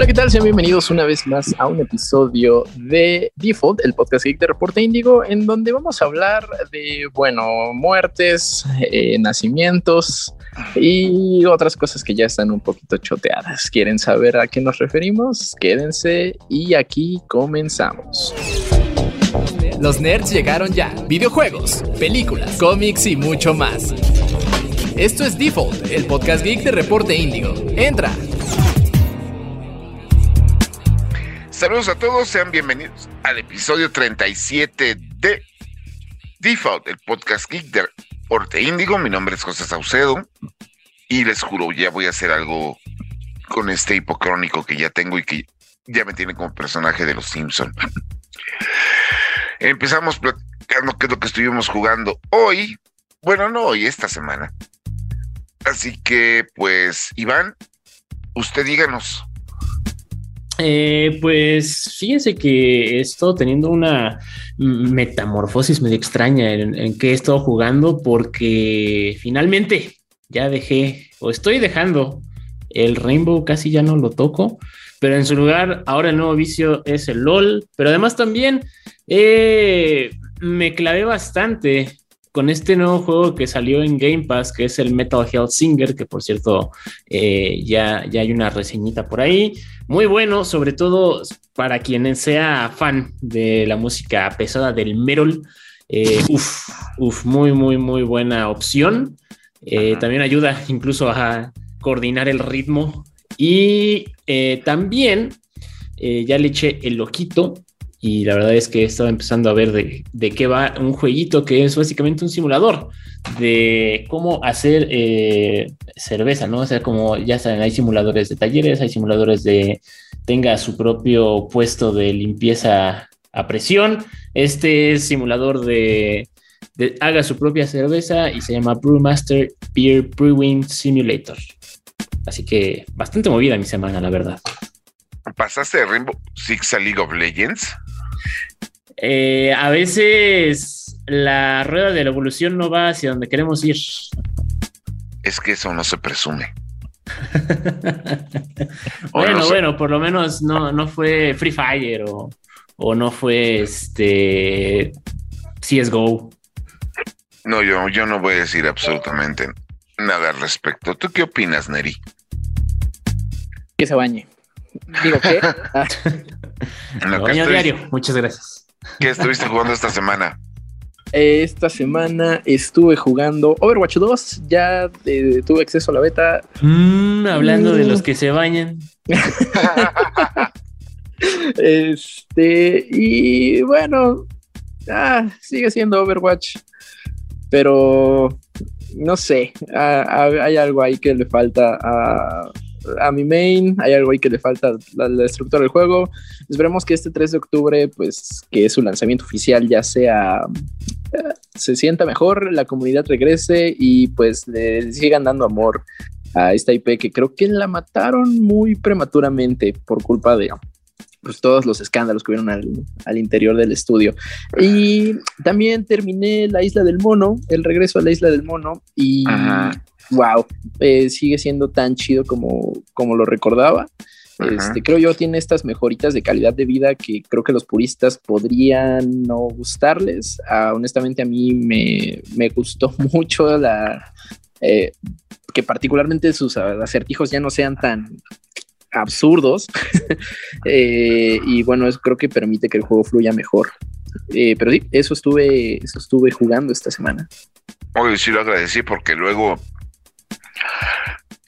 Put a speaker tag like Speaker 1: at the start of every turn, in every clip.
Speaker 1: Hola, ¿qué tal? Sean bienvenidos una vez más a un episodio de Default, el podcast geek de Reporte Índigo, en donde vamos a hablar de, bueno, muertes, eh, nacimientos y otras cosas que ya están un poquito choteadas. ¿Quieren saber a qué nos referimos? Quédense y aquí comenzamos.
Speaker 2: Los nerds llegaron ya. Videojuegos, películas, cómics y mucho más. Esto es Default, el podcast geek de Reporte Índigo. Entra.
Speaker 3: Saludos a todos, sean bienvenidos al episodio 37 de Default, el podcast geek de Reporte Índigo. Mi nombre es José Saucedo y les juro, ya voy a hacer algo con este hipocrónico que ya tengo y que ya me tiene como personaje de los Simpson. Empezamos platicando qué es lo que estuvimos jugando hoy. Bueno, no hoy, esta semana. Así que, pues, Iván, usted díganos.
Speaker 4: Eh, pues fíjense que he estado teniendo una metamorfosis medio extraña en, que he estado jugando porque finalmente ya dejé o estoy dejando el Rainbow, casi ya no lo toco, pero en su lugar ahora el nuevo vicio es el LOL, pero además también eh, me clavé bastante con este nuevo juego que salió en Game Pass, que es el Metal Health Singer, que por cierto eh, ya, ya hay una reseñita por ahí. Muy bueno, sobre todo para quien sea fan de la música pesada del metal. Eh, uf, uf, muy, muy, muy buena opción. Eh, también ayuda incluso a coordinar el ritmo. Y eh, también ya le eché el loquito y la verdad es que estaba empezando a ver de, de, qué va un jueguito que es básicamente un simulador de cómo hacer eh, cerveza, ¿no? O sea, como ya saben, hay simuladores de talleres, hay simuladores de tenga su propio puesto de limpieza a presión. Este es simulador de, haga su propia cerveza y se llama Brewmaster Beer Brewing Simulator. Así que bastante movida mi semana, la verdad.
Speaker 3: ¿Pasaste de Rainbow Six a League of Legends?
Speaker 4: Eh, a veces la rueda de la evolución no va hacia donde queremos ir.
Speaker 3: Es que eso no se presume.
Speaker 4: bueno, no bueno, por lo menos no, no fue Free Fire o, o no fue este CSGO.
Speaker 3: No, yo, yo no voy a decir absolutamente nada al respecto. ¿Tú qué opinas, Neri?
Speaker 1: Que se bañe. Digo, ¿qué?
Speaker 4: Lo diario. Muchas gracias.
Speaker 3: ¿Qué estuviste jugando esta semana?
Speaker 1: Esta semana estuve jugando Overwatch 2. Ya eh, tuve acceso a la beta.
Speaker 4: Mm, hablando mm. de los que se bañan.
Speaker 1: este, y bueno, ah, sigue siendo Overwatch. Pero no sé, ah, hay algo ahí que le falta a, a, mi main, hay algo ahí que le falta la, la, estructura del juego. Esperemos que este 3 de octubre, pues que es su lanzamiento oficial, ya sea, uh, se sienta mejor, la comunidad regrese y pues le sigan dando amor a esta IP que creo que la mataron muy prematuramente por culpa de pues todos los escándalos que hubieron al, interior del estudio. Y también terminé La Isla del Mono, el regreso a la Isla del Mono, y. wow, eh, sigue siendo tan chido como, como lo recordaba. Este, creo yo tiene estas mejoritas de calidad de vida que creo que los puristas podrían no gustarles. Ah, honestamente a mí me, me gustó mucho la... Eh, que particularmente sus acertijos ya no sean tan absurdos. eh, y bueno, eso creo que permite que el juego fluya mejor. Eh, pero sí, eso estuve, eso estuve jugando esta semana.
Speaker 3: Oye, sí lo agradecí porque luego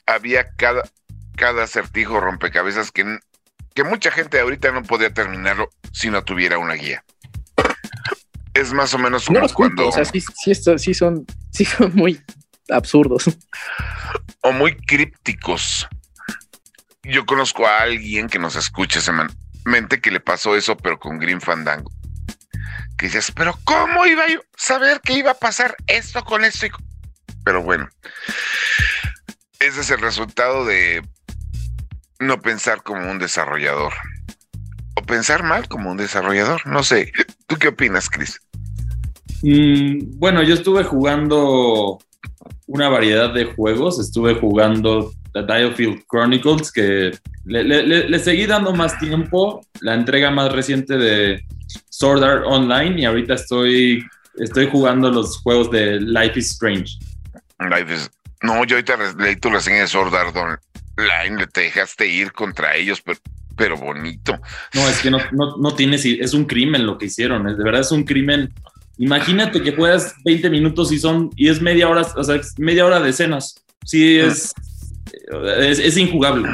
Speaker 3: había cada, cada acertijo rompecabezas que, que mucha gente ahorita no podía terminarlo si no tuviera una guía. Es más o menos
Speaker 1: como no cuando... O sea, sí, sí, esto, sí, son, sí son muy absurdos.
Speaker 3: O muy crípticos yo conozco a alguien que nos escucha semanalmente que le pasó eso, pero con Green Fandango. Que dices, pero ¿cómo iba yo a saber que iba a pasar esto con esto? Pero bueno, ese es el resultado de no pensar como un desarrollador. O pensar mal como un desarrollador. No sé. ¿Tú qué opinas, Chris?
Speaker 5: Mm, bueno, yo estuve jugando una variedad de juegos. Estuve jugando The Diofield Chronicles, que Le, le- le- le seguí dando más tiempo, la entrega más reciente de Sword Art Online y ahorita estoy, estoy jugando los juegos de Life is Strange.
Speaker 3: Life is- No, yo ahorita leí tu reseña de Sword Art Online, te dejaste ir contra ellos, pero, pero bonito.
Speaker 5: No, es que no, no, no tienes, es un crimen lo que hicieron, es, de verdad es un crimen. Imagínate que juegas 20 minutos y son, y es media hora, o sea, es media hora de escenas. Sí, es, es, es injugable.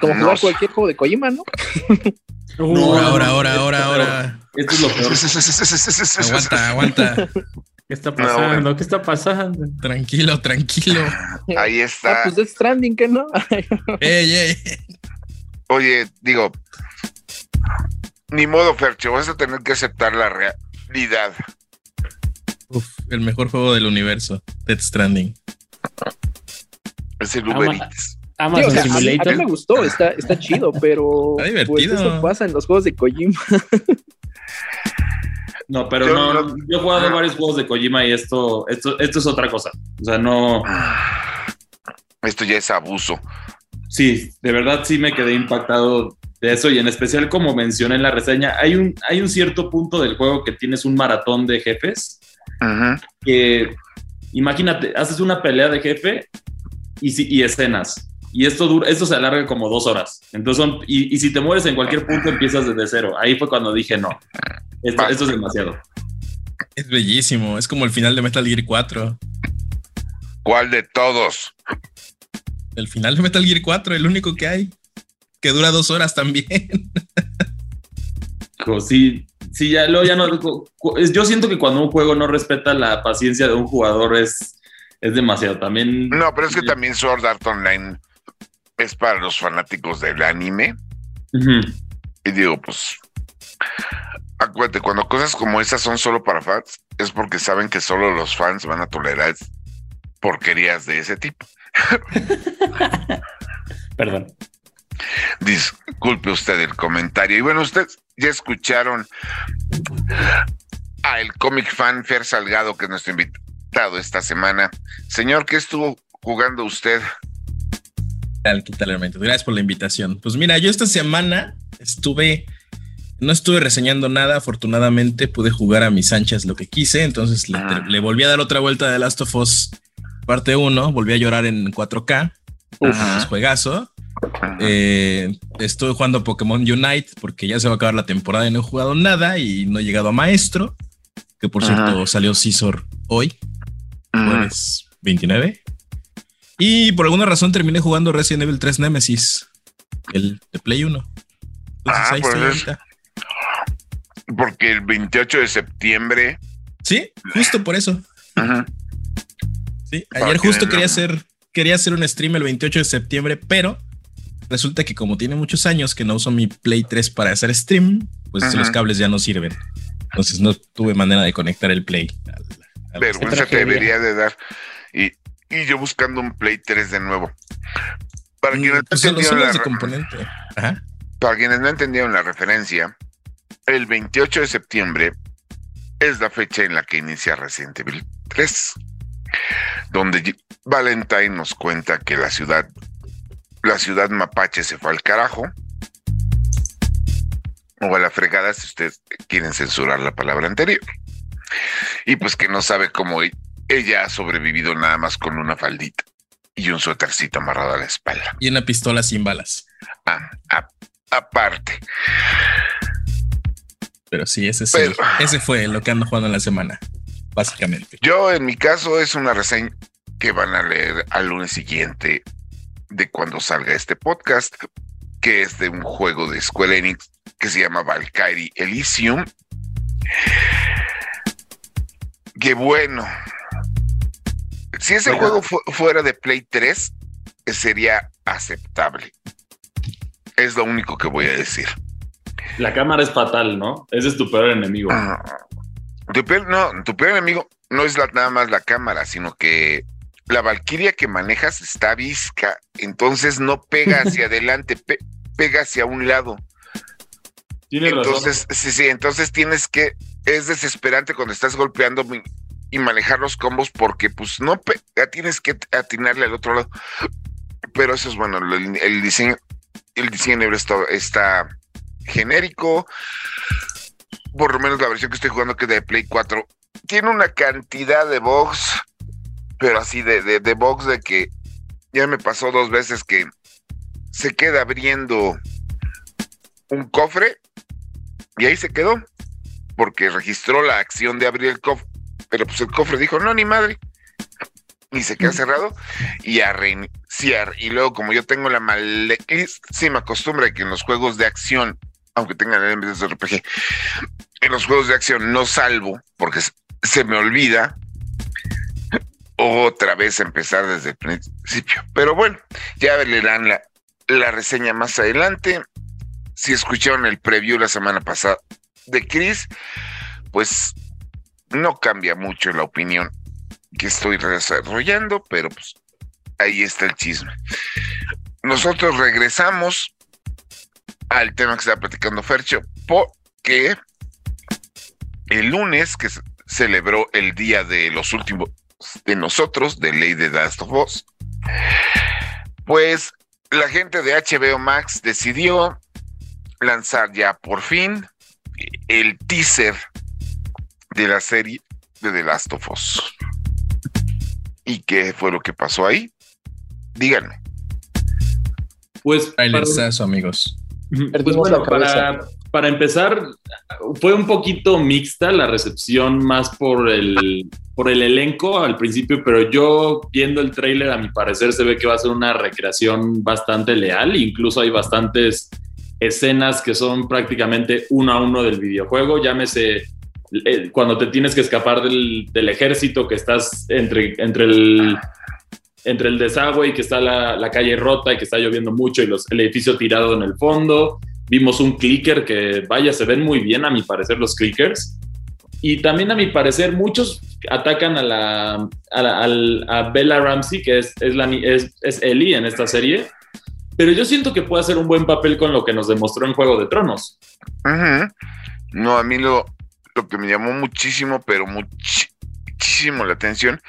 Speaker 1: Como jugar cualquier juego de Kojima, ¿no?
Speaker 5: No,
Speaker 6: ahora, ahora, ahora, ahora.
Speaker 5: Esto es lo peor.
Speaker 6: Aguanta, aguanta.
Speaker 4: ¿Qué está
Speaker 3: No,
Speaker 4: pasando?
Speaker 3: bueno.
Speaker 4: ¿Qué está pasando?
Speaker 6: Tranquilo, tranquilo.
Speaker 3: Ahí
Speaker 1: Ah,
Speaker 3: está.
Speaker 1: pues Death Stranding, ¿qué no?
Speaker 6: Ey, ey.
Speaker 3: Oye, digo, ni modo, Fercho, vas a tener que aceptar la realidad.
Speaker 6: Uf, el mejor juego del universo. Death Stranding.
Speaker 3: Es el
Speaker 4: Ama-
Speaker 3: Uber Eats.
Speaker 1: Sí,
Speaker 4: Amazon
Speaker 1: o sea, a, mí, a
Speaker 4: Simulator.
Speaker 1: mí me gustó, está, está chido, pero
Speaker 6: Está divertido.
Speaker 1: pues eso pasa en los juegos de Kojima.
Speaker 5: No, pero
Speaker 3: Yo
Speaker 5: no,
Speaker 3: no-
Speaker 5: yo he jugado varios juegos de Kojima y esto, esto, esto es otra cosa. O sea, no,
Speaker 3: Esto ya es abuso.
Speaker 5: sí, de verdad sí me quedé impactado de eso y en especial como mencioné en la reseña, hay un, hay un cierto punto del juego que tienes un maratón de jefes
Speaker 3: Ujú.
Speaker 5: que, imagínate, haces una pelea de jefe y, y escenas. Y esto dura, esto se alarga como dos horas. Entonces son, y, y si te mueres en cualquier punto empiezas desde cero. Ahí fue cuando dije no. Esto, esto es demasiado.
Speaker 6: Es bellísimo. Es como el final de Metal Gear 4.
Speaker 3: ¿Cuál de todos?
Speaker 6: El final de Metal Gear 4, el único que hay. Que dura dos horas también.
Speaker 5: Sí, sí, ya, luego ya no. Yo siento que cuando un juego no respeta la paciencia de un jugador es, es demasiado. También.
Speaker 3: No, pero es que también Sword Art Online es para los fanáticos del anime. Y digo, pues, acuérdate, cuando cosas como esas son solo para fans, es porque saben que solo los fans van a tolerar porquerías de ese tipo.
Speaker 4: Perdón.
Speaker 3: Disculpe usted el comentario. Y bueno, ustedes ya escucharon a el cómic fan Fer Salgado, que es nuestro invitado esta semana. Señor, ¿qué estuvo jugando usted?
Speaker 6: Tal? ¿Qué tal? Gracias por la invitación. Pues mira, yo esta semana estuve, no estuve reseñando nada. Afortunadamente pude jugar a mis anchas lo que quise. Entonces le,
Speaker 3: Ah.
Speaker 6: le volví a dar otra vuelta de Last of Us parte 1. Volví a llorar en 4K.
Speaker 3: Uf.
Speaker 6: Es juegazo. Eh, estuve jugando Pokémon Unite porque ya se va a acabar la temporada y no he jugado nada y no he llegado a Maestro. Que por
Speaker 3: Ajá.
Speaker 6: cierto salió Scizor hoy, jueves 29. Y por alguna razón terminé jugando Resident Evil 3 Nemesis, el de Play 1. Entonces
Speaker 3: Ah,
Speaker 6: ahí
Speaker 3: pues
Speaker 6: estoy
Speaker 3: es-. Porque el 28 de septiembre.
Speaker 6: Sí, justo por eso.
Speaker 3: Ujú.
Speaker 6: Sí,
Speaker 3: Para
Speaker 6: ayer justo quería hacer, quería hacer un stream el 28 de septiembre, pero resulta que como tiene muchos años que no uso mi Play 3 para hacer stream, pues los cables ya no sirven. Entonces no tuve manera de conectar el Play. al- al-
Speaker 3: vergüenza te debería de dar. Y, y yo buscando un Play 3 de nuevo. Para quienes, no
Speaker 6: Pues
Speaker 3: entendieron la
Speaker 6: los de
Speaker 3: re-
Speaker 6: componente. Ajá.
Speaker 3: para quienes no entendieron la referencia, el 28 de septiembre es la fecha en la que inicia Resident Evil 3, donde Valentine nos cuenta que la ciudad, la ciudad mapache se fue al carajo, o a la fregada si ustedes quieren censurar la palabra anterior, y pues que no sabe cómo ella ha sobrevivido nada más con una faldita y un suétercito amarrado a la espalda.
Speaker 6: Y una pistola sin balas.
Speaker 3: Ah, a- aparte.
Speaker 6: Pero sí, ese,
Speaker 3: Pero-
Speaker 6: ese fue lo que ando jugando en la semana, básicamente.
Speaker 3: Yo, en mi caso, es una reseña que van a leer al lunes siguiente de cuando salga este podcast, que es de un juego de Square Enix que se llama Valkyrie Elysium. Que bueno. Si ese
Speaker 5: Oiga.
Speaker 3: juego fu- fuera de Play 3, eh, sería aceptable. Es lo único que voy a decir.
Speaker 5: La cámara es fatal, ¿no? Ese es tu peor enemigo.
Speaker 3: Ah, Tu peor, no, tu peor enemigo no es la- nada más la cámara, sino que la Valquiria que manejas está visca, entonces no pega hacia adelante, pe- pega hacia un lado.
Speaker 5: Tienes
Speaker 3: Entonces, sí, sí, entonces tienes que, es desesperante cuando estás golpeando y manejar los combos porque pues no tienes que atinarle al otro lado. Pero eso es bueno, el, diseño el diseño está, está genérico. Por lo menos la versión que estoy jugando, que es de Play 4, tiene una cantidad de bugs, pero así de, de, de que ya me pasó dos veces que se queda abriendo un cofre y ahí se quedó, porque registró la acción de abrir el cofre, pero pues el cofre dijo, no, ni madre, y se queda cerrado y a reiniciar. Y luego, como yo tengo la malísima costumbre de que en los juegos de acción, aunque tengan elementos de RPG, en los juegos de acción no salvo porque se me olvida otra vez empezar desde el principio. Pero bueno, ya leerán la, la reseña más adelante. Si escucharon el preview la semana pasada de Chris, pues no cambia mucho la opinión que estoy desarrollando, pero pues ahí está el chisme. Nosotros regresamos al tema que estaba platicando Fercho, porque el lunes que celebró el día de los últimos de nosotros, de Ley de Last of Us, pues la gente de HBO Max decidió lanzar ya por fin el teaser de la serie de The Last of Us. ¿Y qué fue lo que pasó ahí? Díganme.
Speaker 5: Pues,
Speaker 6: Trailersazo, amigos.
Speaker 5: Pues bueno, para, para empezar, fue un poquito mixta la recepción más por el, por el elenco al principio, pero yo viendo el tráiler, a mi parecer se ve que va a ser una recreación bastante leal, incluso hay bastantes escenas que son prácticamente uno a uno del videojuego, llámese cuando te tienes que escapar del, del ejército, que estás entre, entre el entre el desagüe y que está la, la, calle rota y que está lloviendo mucho y los, el edificio tirado en el fondo. Vimos un clicker que, vaya, se ven muy bien a mi parecer los clickers. Y también a mi parecer muchos atacan a la a, Bella Ramsey, que es, es, la, es, es Ellie en esta serie. Pero yo siento que puede hacer un buen papel con lo que nos demostró en Juego de Tronos.
Speaker 3: No, a mí lo, lo que me llamó muchísimo, pero muchísimo la atención,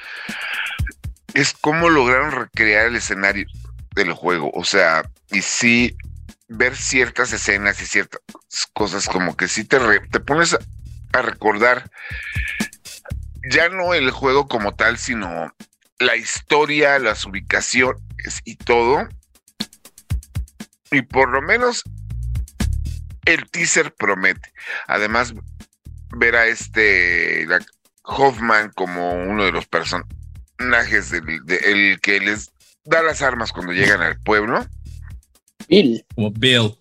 Speaker 3: es cómo lograron recrear el escenario del juego. O sea, y sí, ver ciertas escenas y ciertas cosas como que sí te, te pones a, recordar ya no el juego como tal, sino la historia, las ubicaciones y todo. Y por lo menos el teaser promete. Además, ver a este Hoffman como uno de los personajes del el que les da las armas cuando llegan al pueblo.
Speaker 1: Bill.
Speaker 6: Como Bill.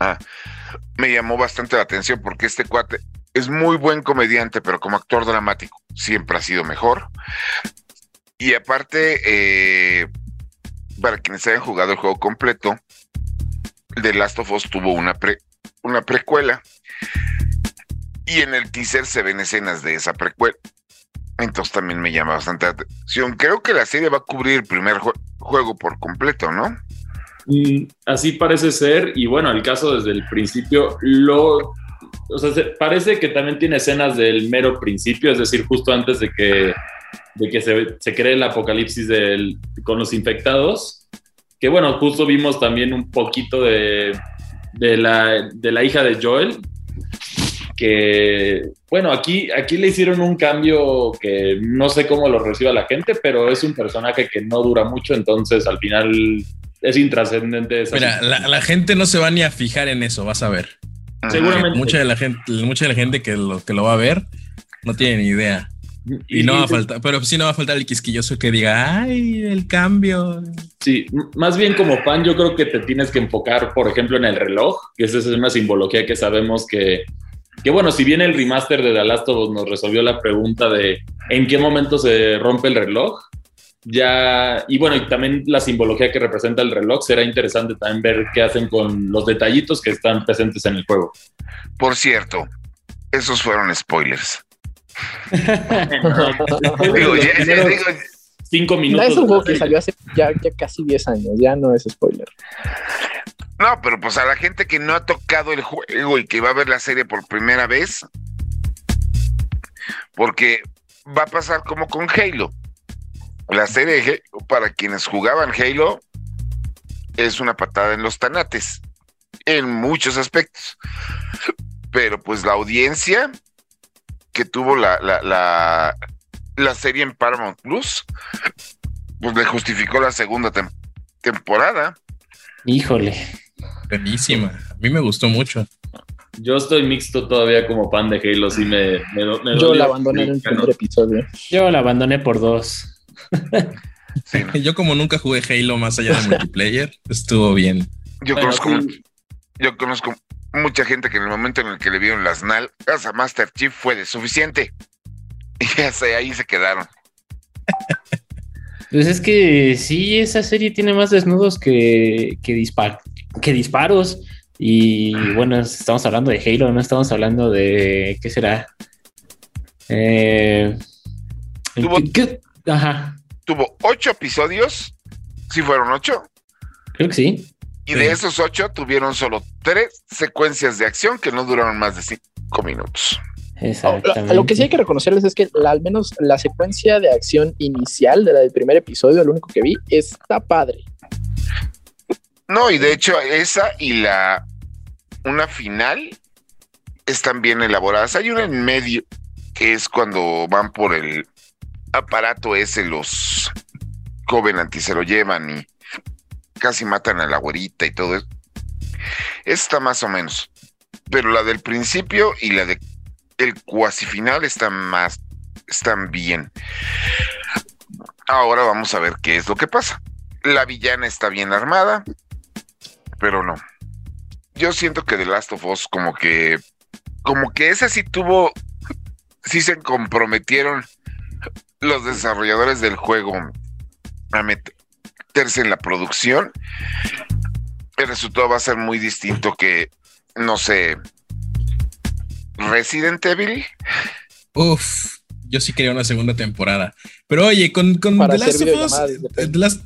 Speaker 3: Ah, me llamó bastante la atención porque este cuate es muy buen comediante, pero como actor dramático siempre ha sido mejor. Y aparte, eh, para quienes hayan jugado el juego completo, The Last of Us tuvo una, pre, una precuela. Y en el teaser se ven escenas de esa precuela. Entonces también me llama bastante atención. Creo que la serie va a cubrir el primer juego por completo, ¿no?
Speaker 5: Mm, así parece ser, y bueno, el caso desde el principio, lo, o sea, parece que también tiene escenas del mero principio, es decir, justo antes de que, de que se, se cree el apocalipsis con los infectados, que bueno, justo vimos también un poquito de, de, la, de la hija de Joel, que bueno, aquí, aquí le hicieron un cambio que no sé cómo lo reciba la gente, pero es un personaje que no dura mucho, entonces al final es intrascendente.
Speaker 6: Mira, la, gente no se va ni a fijar en eso, vas a ver.
Speaker 5: Seguramente.
Speaker 6: Mucha de la gente, mucha de la gente que lo, que lo va a ver no tiene ni idea. Y, no va a faltar, pero sí no va a faltar el quisquilloso que diga, ay, el cambio.
Speaker 5: Sí, más bien como fan, yo creo que te tienes que enfocar, por ejemplo, en el reloj, que esa es una simbología que sabemos que, que bueno, si bien el remaster de The Last of Us nos resolvió la pregunta de en qué momento se rompe el reloj, ya, y bueno, y también la simbología que representa el reloj, será interesante también ver qué hacen con los detallitos que están presentes en el juego.
Speaker 3: Por cierto, esos fueron spoilers. digo,
Speaker 5: ya, digo, cinco minutos.
Speaker 1: es un juego que salió hace ya, ya casi 10 años, ya no es spoiler.
Speaker 3: No, pero pues a la gente que no ha tocado el juego y que va a ver la serie por primera vez, porque va a pasar como con Halo la serie para quienes jugaban Halo es una patada en los tanates, en muchos aspectos. Pero pues la audiencia que tuvo la, la, la, la serie en Paramount Plus, pues le justificó la segunda tem- temporada.
Speaker 4: Híjole.
Speaker 6: Buenísima. A mí me gustó mucho.
Speaker 5: Yo estoy mixto todavía como fan de Halo, sí me, me, do- me
Speaker 1: Yo
Speaker 5: dolió.
Speaker 1: la abandoné en el primer episodio.
Speaker 4: Yo la abandoné por dos.
Speaker 3: Sí, ¿no?
Speaker 6: Yo como nunca jugué Halo más allá de multiplayer, estuvo bien.
Speaker 3: Yo
Speaker 5: Bueno,
Speaker 3: conozco
Speaker 5: sí.
Speaker 3: yo conozco mucha gente que en el momento en el que le vieron las nalgas a Master Chief fue de suficiente. Y ya sé, ahí se quedaron.
Speaker 4: Pues es que sí, esa serie tiene más desnudos que, que, dispar- que disparos. Y bueno, estamos hablando de Halo, no estamos hablando de. ¿Qué será? Eh,
Speaker 3: Tuvo-
Speaker 4: ¿qué-? Ajá,
Speaker 3: Tuvo ocho episodios, sí fueron ocho,
Speaker 4: creo que sí.
Speaker 3: y de esos ocho tuvieron solo tres secuencias de acción que no duraron más de cinco minutos.
Speaker 4: Exactamente.
Speaker 1: Lo que sí hay que reconocerles es que la- al menos la secuencia de acción inicial de la del primer episodio, el único que vi, está padre.
Speaker 3: No, y de hecho esa y la una final están bien elaboradas. Hay una en medio que es cuando van por el aparato ese los Covenant y se lo llevan y casi matan a la güerita y todo eso. Está más o menos. Pero la del principio y la de el cuasi final están más bien. Ahora vamos a ver qué es lo que pasa. La villana está bien armada, pero no. Yo siento que The Last of Us como que como que esa sí tuvo sí se comprometieron los desarrolladores del juego a meterse en la producción. El resultado va a ser muy distinto que no sé Resident Evil.
Speaker 6: Uf, yo sí quería una segunda temporada. Pero oye, con, con The Last of Us.
Speaker 1: desde
Speaker 6: eh, The Last-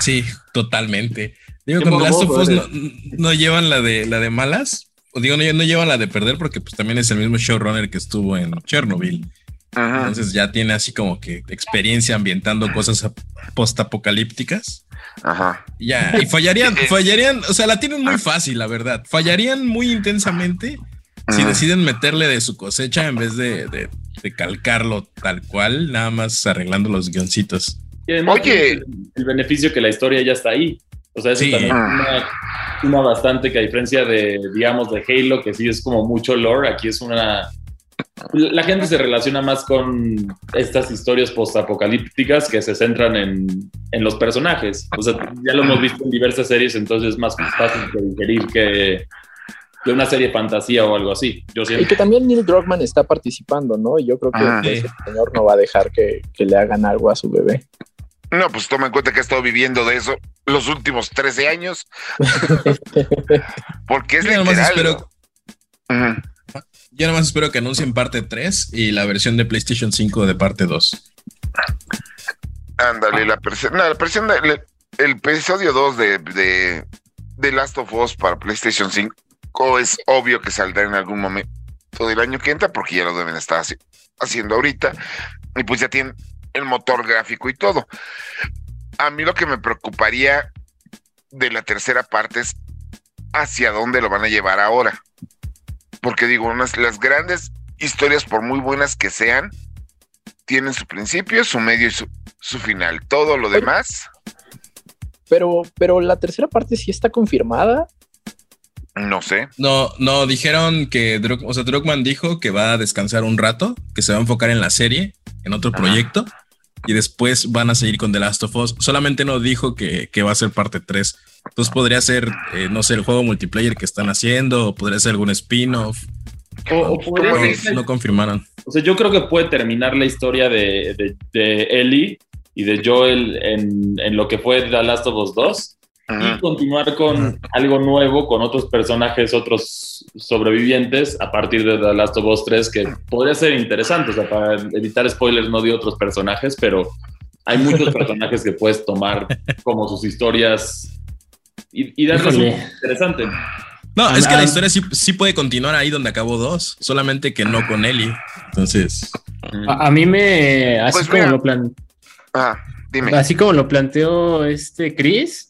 Speaker 6: sí, totalmente. Digo, con The Last of Us no, llevan la de la de malas. O digo, no, no llevan la de perder porque pues también es el mismo showrunner que estuvo en Chernobyl.
Speaker 3: Ajá.
Speaker 6: Entonces ya tiene así como que experiencia ambientando cosas ap- postapocalípticas.
Speaker 3: Ajá.
Speaker 6: Ya, y fallarían, fallarían, o sea, la tienen muy fácil, la verdad. Fallarían muy intensamente si deciden meterle de su cosecha en vez de, de- de calcarlo tal cual, nada más arreglando los guioncitos.
Speaker 5: Y además
Speaker 3: Oye.
Speaker 5: el, el beneficio que la historia ya está ahí. O sea, eso
Speaker 6: Sí.
Speaker 5: también una, una bastante que a diferencia de, digamos, de Halo, que sí es como mucho lore, aquí es una... La gente se relaciona más con estas historias postapocalípticas que se centran en, en los personajes. O sea, ya lo hemos visto en diversas series, entonces es más fácil de digerir que, que una serie de fantasía o algo así. Yo
Speaker 1: Y que también Neil Druckmann está participando, ¿no? Y yo creo que
Speaker 3: Ah.
Speaker 1: ese señor no va a dejar que, que le hagan algo a su bebé.
Speaker 3: No, pues toma en cuenta que ha estado viviendo de eso los últimos 13 años. Porque es
Speaker 6: Yo nada más
Speaker 3: literal.
Speaker 6: espero,
Speaker 3: ¿no? Ujú.
Speaker 6: yo nada más espero que anuncien parte 3 y la versión de PlayStation 5 de parte 2.
Speaker 3: Ándale, la versión, no, la versión de- le- el episodio 2 de, de, de Last of Us para PlayStation 5 es obvio que saldrá en algún momento del año que entra porque ya lo deben estar haci- haciendo ahorita y pues ya tienen el motor gráfico y todo. A mí lo que me preocuparía de la tercera parte es hacia dónde lo van a llevar ahora. Porque digo, unas, las grandes historias, por muy buenas que sean, tienen su principio, su medio y su, su final. Todo lo demás,
Speaker 1: Pero, pero la tercera parte sí está confirmada.
Speaker 3: No sé.
Speaker 6: No, no, dijeron que, Druck- o sea, Druckmann dijo que va a descansar un rato, que se va a enfocar en la serie, en otro
Speaker 3: Ajá.
Speaker 6: proyecto, y después van a seguir con The Last of Us. Solamente no dijo que, que va a ser parte 3. Entonces podría ser, eh, no sé, el juego multiplayer que están haciendo, o podría ser algún spin-off.
Speaker 5: O, o podría
Speaker 6: No,
Speaker 3: ¿Cómo
Speaker 5: ser-
Speaker 6: no confirmaron.
Speaker 5: O sea, yo creo que puede terminar la historia de, de, de Ellie y de Joel en, en lo que fue The Last of Us 2 y continuar con algo nuevo, con otros personajes, otros sobrevivientes a partir de The Last of Us 3 que podría ser interesante. O sea, para evitar spoilers no de otros personajes, pero hay muchos personajes que puedes tomar como sus historias y, y darles un interesante.
Speaker 6: No, es que la historia sí, sí puede continuar ahí donde acabó 2, solamente que no con Ellie. Entonces,
Speaker 4: A, a mí me. Así
Speaker 3: Pues
Speaker 4: como
Speaker 3: mira.
Speaker 4: lo plan,
Speaker 3: Ah, dime.
Speaker 4: así como lo planteó este Chris,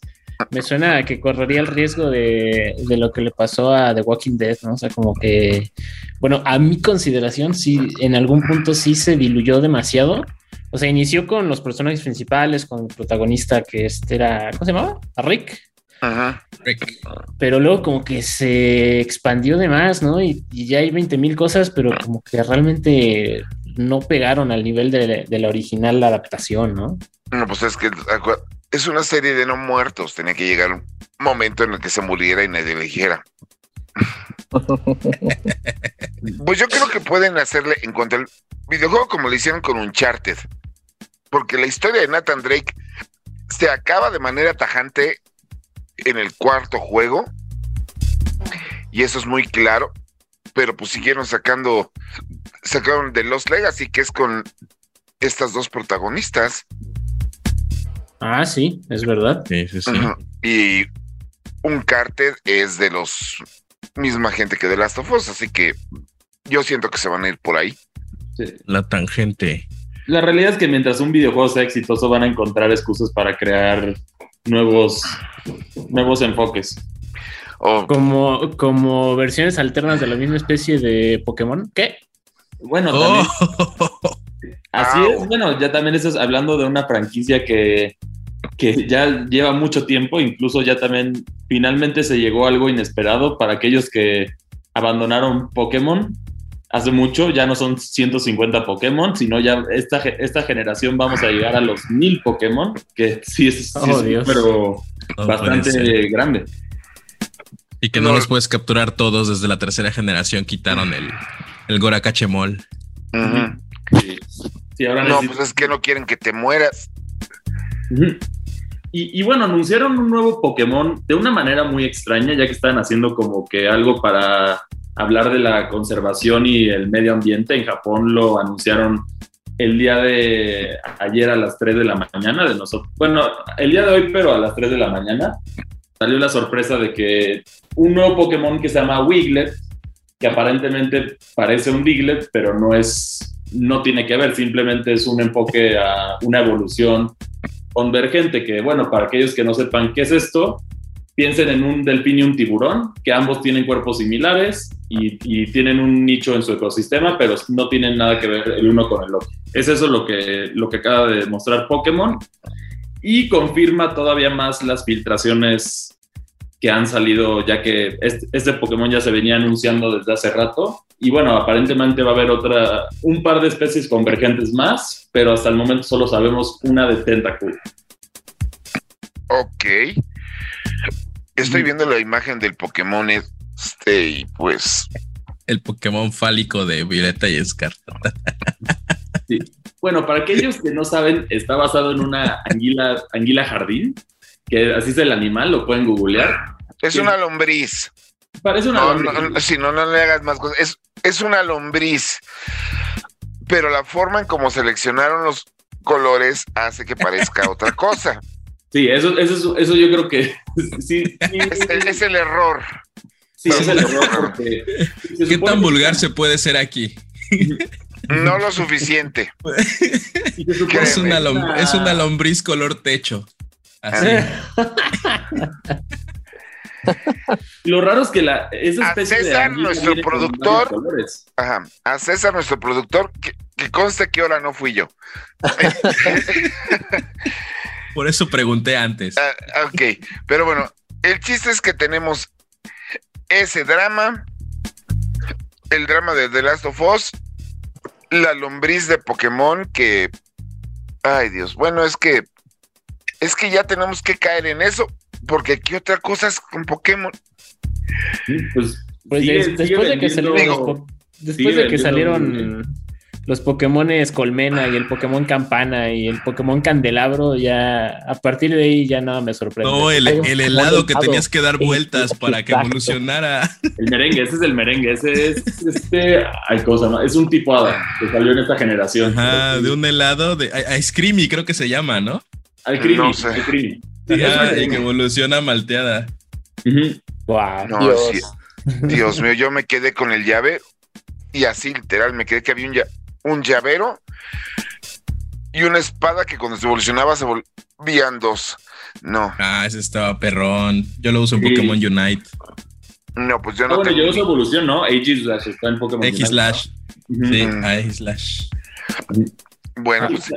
Speaker 4: me suena a que correría el riesgo de, de, lo que le pasó a The Walking Dead, ¿no? O sea, como que, bueno, a mi consideración, sí, en algún punto sí se diluyó demasiado. O sea, inició con los personajes principales, con el protagonista que este era, ¿cómo se llamaba? ¿A Rick?
Speaker 3: Ajá.
Speaker 6: Rick.
Speaker 4: Pero luego como que se expandió de más, ¿no? Y, y ya hay 20 mil cosas, pero como que realmente no pegaron al nivel de, de la original adaptación, ¿no?
Speaker 3: No, pues es que es una serie de no muertos. Tenía que llegar un momento en el que se muriera y nadie le dijera. pues yo creo que pueden hacerle en cuanto al videojuego como lo hicieron con Uncharted. Porque la historia de Nathan Drake se acaba de manera tajante en el cuarto juego. Y eso es muy claro. Pero pues siguieron sacando. Sacaron de Lost Legacy, que es con estas dos protagonistas.
Speaker 4: Ah, sí, es verdad.
Speaker 6: Sí, sí, sí.
Speaker 3: Ajá. Y Uncharted es de los misma gente que The Last of Us, así que yo siento que se van a ir por ahí.
Speaker 5: Sí.
Speaker 6: La tangente.
Speaker 5: La realidad es que mientras un videojuego sea exitoso van a encontrar excusas para crear nuevos, nuevos enfoques.
Speaker 3: O
Speaker 4: Como, como versiones alternas de la misma especie de Pokémon. ¿Qué?
Speaker 5: Bueno,
Speaker 6: Oh.
Speaker 5: también, así es. Bueno, ya también estás hablando de una franquicia que, que ya lleva mucho tiempo, incluso ya también finalmente se llegó a algo inesperado para aquellos que abandonaron Pokémon hace mucho, ya no son 150 Pokémon, sino ya esta, esta generación vamos a llegar a los 1000 Pokémon, que sí es, sí
Speaker 4: Oh,
Speaker 5: es
Speaker 4: Dios.
Speaker 5: pero
Speaker 6: No
Speaker 5: bastante grande.
Speaker 6: Y que no
Speaker 3: No.
Speaker 6: los puedes capturar todos desde la tercera generación. Quitaron el, el Gorakachemol.
Speaker 5: Sí, Ahora
Speaker 3: no,
Speaker 5: necesito-
Speaker 3: pues es que no quieren que te mueras.
Speaker 5: Y bueno, anunciaron un nuevo Pokémon de una manera muy extraña, ya que estaban haciendo como que algo para hablar de la conservación y el medio ambiente. En Japón lo anunciaron el día de ayer a las 3 de la mañana de nosotros. Bueno, el día de hoy, pero a las 3 de la mañana salió la sorpresa de que un nuevo Pokémon que se llama Wiglet, que aparentemente parece un Diglett, pero no es, no tiene que ver, simplemente es un enfoque a una evolución convergente, que bueno, para aquellos que no sepan qué es esto, piensen en un delfín y un tiburón, que ambos tienen cuerpos similares y, tienen un nicho en su ecosistema, pero no tienen nada que ver el uno con el otro. Es eso lo que, lo que acaba de demostrar Pokémon y confirma todavía más las filtraciones que han salido, ya que este, este Pokémon ya se venía anunciando desde hace rato. Y bueno, aparentemente va a haber otra, un par de especies convergentes más, pero hasta el momento solo sabemos una de Tentacool.
Speaker 3: Ok. Estoy viendo la imagen del Pokémon este y pues
Speaker 6: El Pokémon fálico de Violeta y Escarlata.
Speaker 5: Bueno, para aquellos que no saben, está basado en una anguila, anguila jardín, que así es el animal, lo pueden googlear.
Speaker 3: es
Speaker 5: Sí.
Speaker 3: una lombriz.
Speaker 5: Parece una
Speaker 3: No,
Speaker 5: lombriz.
Speaker 3: no, no, si no, no le hagas más cosas. Es, es una lombriz. Pero la forma en cómo seleccionaron los colores hace que parezca otra cosa.
Speaker 5: Sí, eso, eso, es- eso yo creo que sí, sí,
Speaker 3: Es, el- es el error.
Speaker 5: sí, es el error porque
Speaker 6: ¿Qué tan
Speaker 5: que-
Speaker 6: vulgar se puede ser aquí?
Speaker 3: No lo suficiente.
Speaker 6: Es una,
Speaker 5: es
Speaker 6: lom-
Speaker 5: una-
Speaker 6: es una lombriz color techo. Así.
Speaker 5: Lo raro es que la, esa
Speaker 3: A
Speaker 5: especie
Speaker 3: César,
Speaker 5: anguila
Speaker 3: nuestro productor. Ajá. A César, nuestro productor, que, que conste que ahora no fui yo.
Speaker 6: Por eso pregunté antes.
Speaker 3: Ah, ok, pero bueno, el chiste es que tenemos ese drama, el drama de The Last of Us, la lombriz de Pokémon que, ay Dios, bueno, es que, es que ya tenemos que caer en eso, porque qué otra cosa es con Pokémon.
Speaker 5: Sí, Pues,
Speaker 4: Pues
Speaker 5: sigue-
Speaker 4: des-
Speaker 5: sigue
Speaker 4: después de que salieron los, después de que salieron los Pokémones Colmena y el Pokémon Campana y el Pokémon Candelabro, ya a partir de ahí ya nada me sorprende.
Speaker 6: No, el,
Speaker 1: Hay Pokémon
Speaker 6: helado que tenías que dar vueltas para que evolucionara.
Speaker 5: El merengue, ese es el merengue, ese es este, ay, cosa más, es un tipo hada que salió en esta generación.
Speaker 6: Ajá, de un helado de Ice Creamy, creo que se llama, ¿no?
Speaker 5: Al creamy,
Speaker 3: No sé.
Speaker 5: al creamy. Sí,
Speaker 6: y que evoluciona malteada.
Speaker 3: No,
Speaker 1: Dios.
Speaker 3: sí, Dios mío, yo me quedé con el llave y así literal me quedé que había un, lla- un llavero y una espada que cuando se evolucionaba se volvían dos. No,
Speaker 6: Ah, ese estaba perrón. Yo lo uso en
Speaker 5: Sí.
Speaker 6: Pokémon Unite.
Speaker 3: no, pues yo
Speaker 5: Ah,
Speaker 3: no
Speaker 5: bueno,
Speaker 3: tengo.
Speaker 5: llegó su evolución, ¿no? Aegis Slash está en Pokémon.
Speaker 6: X
Speaker 5: Unite.
Speaker 6: slash.
Speaker 5: Ujú.
Speaker 6: Sí,
Speaker 3: Mm.
Speaker 6: ahí slash.
Speaker 3: Bueno, pues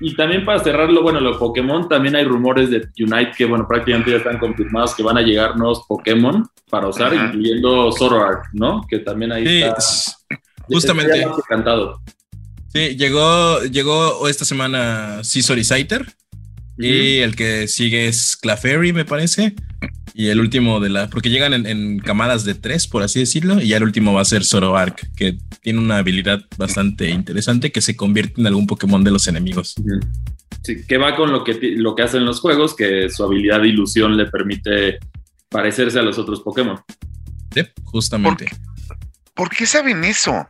Speaker 5: Y también para cerrarlo, bueno, los Pokémon, también hay rumores de Unite que, bueno, prácticamente ya están confirmados que van a llegar nuevos Pokémon para usar,
Speaker 3: Ajá.
Speaker 5: incluyendo Zoroark, ¿no? Que también ahí
Speaker 6: Sí,
Speaker 5: está.
Speaker 6: justamente.
Speaker 5: está cantado.
Speaker 6: Sí, llegó, llegó esta semana Scizor y Scyther. Y el que sigue es Clefairy, me parece. Y el último de la. Porque llegan en, en camadas de tres, por así decirlo. Y ya el último va a ser Zoroark, que tiene una habilidad bastante interesante que se convierte en algún Pokémon de los enemigos.
Speaker 5: Sí, que va con lo que, lo que hacen los juegos, que su habilidad de ilusión le permite parecerse a los otros Pokémon.
Speaker 6: Sí, justamente.
Speaker 3: ¿por qué saben eso?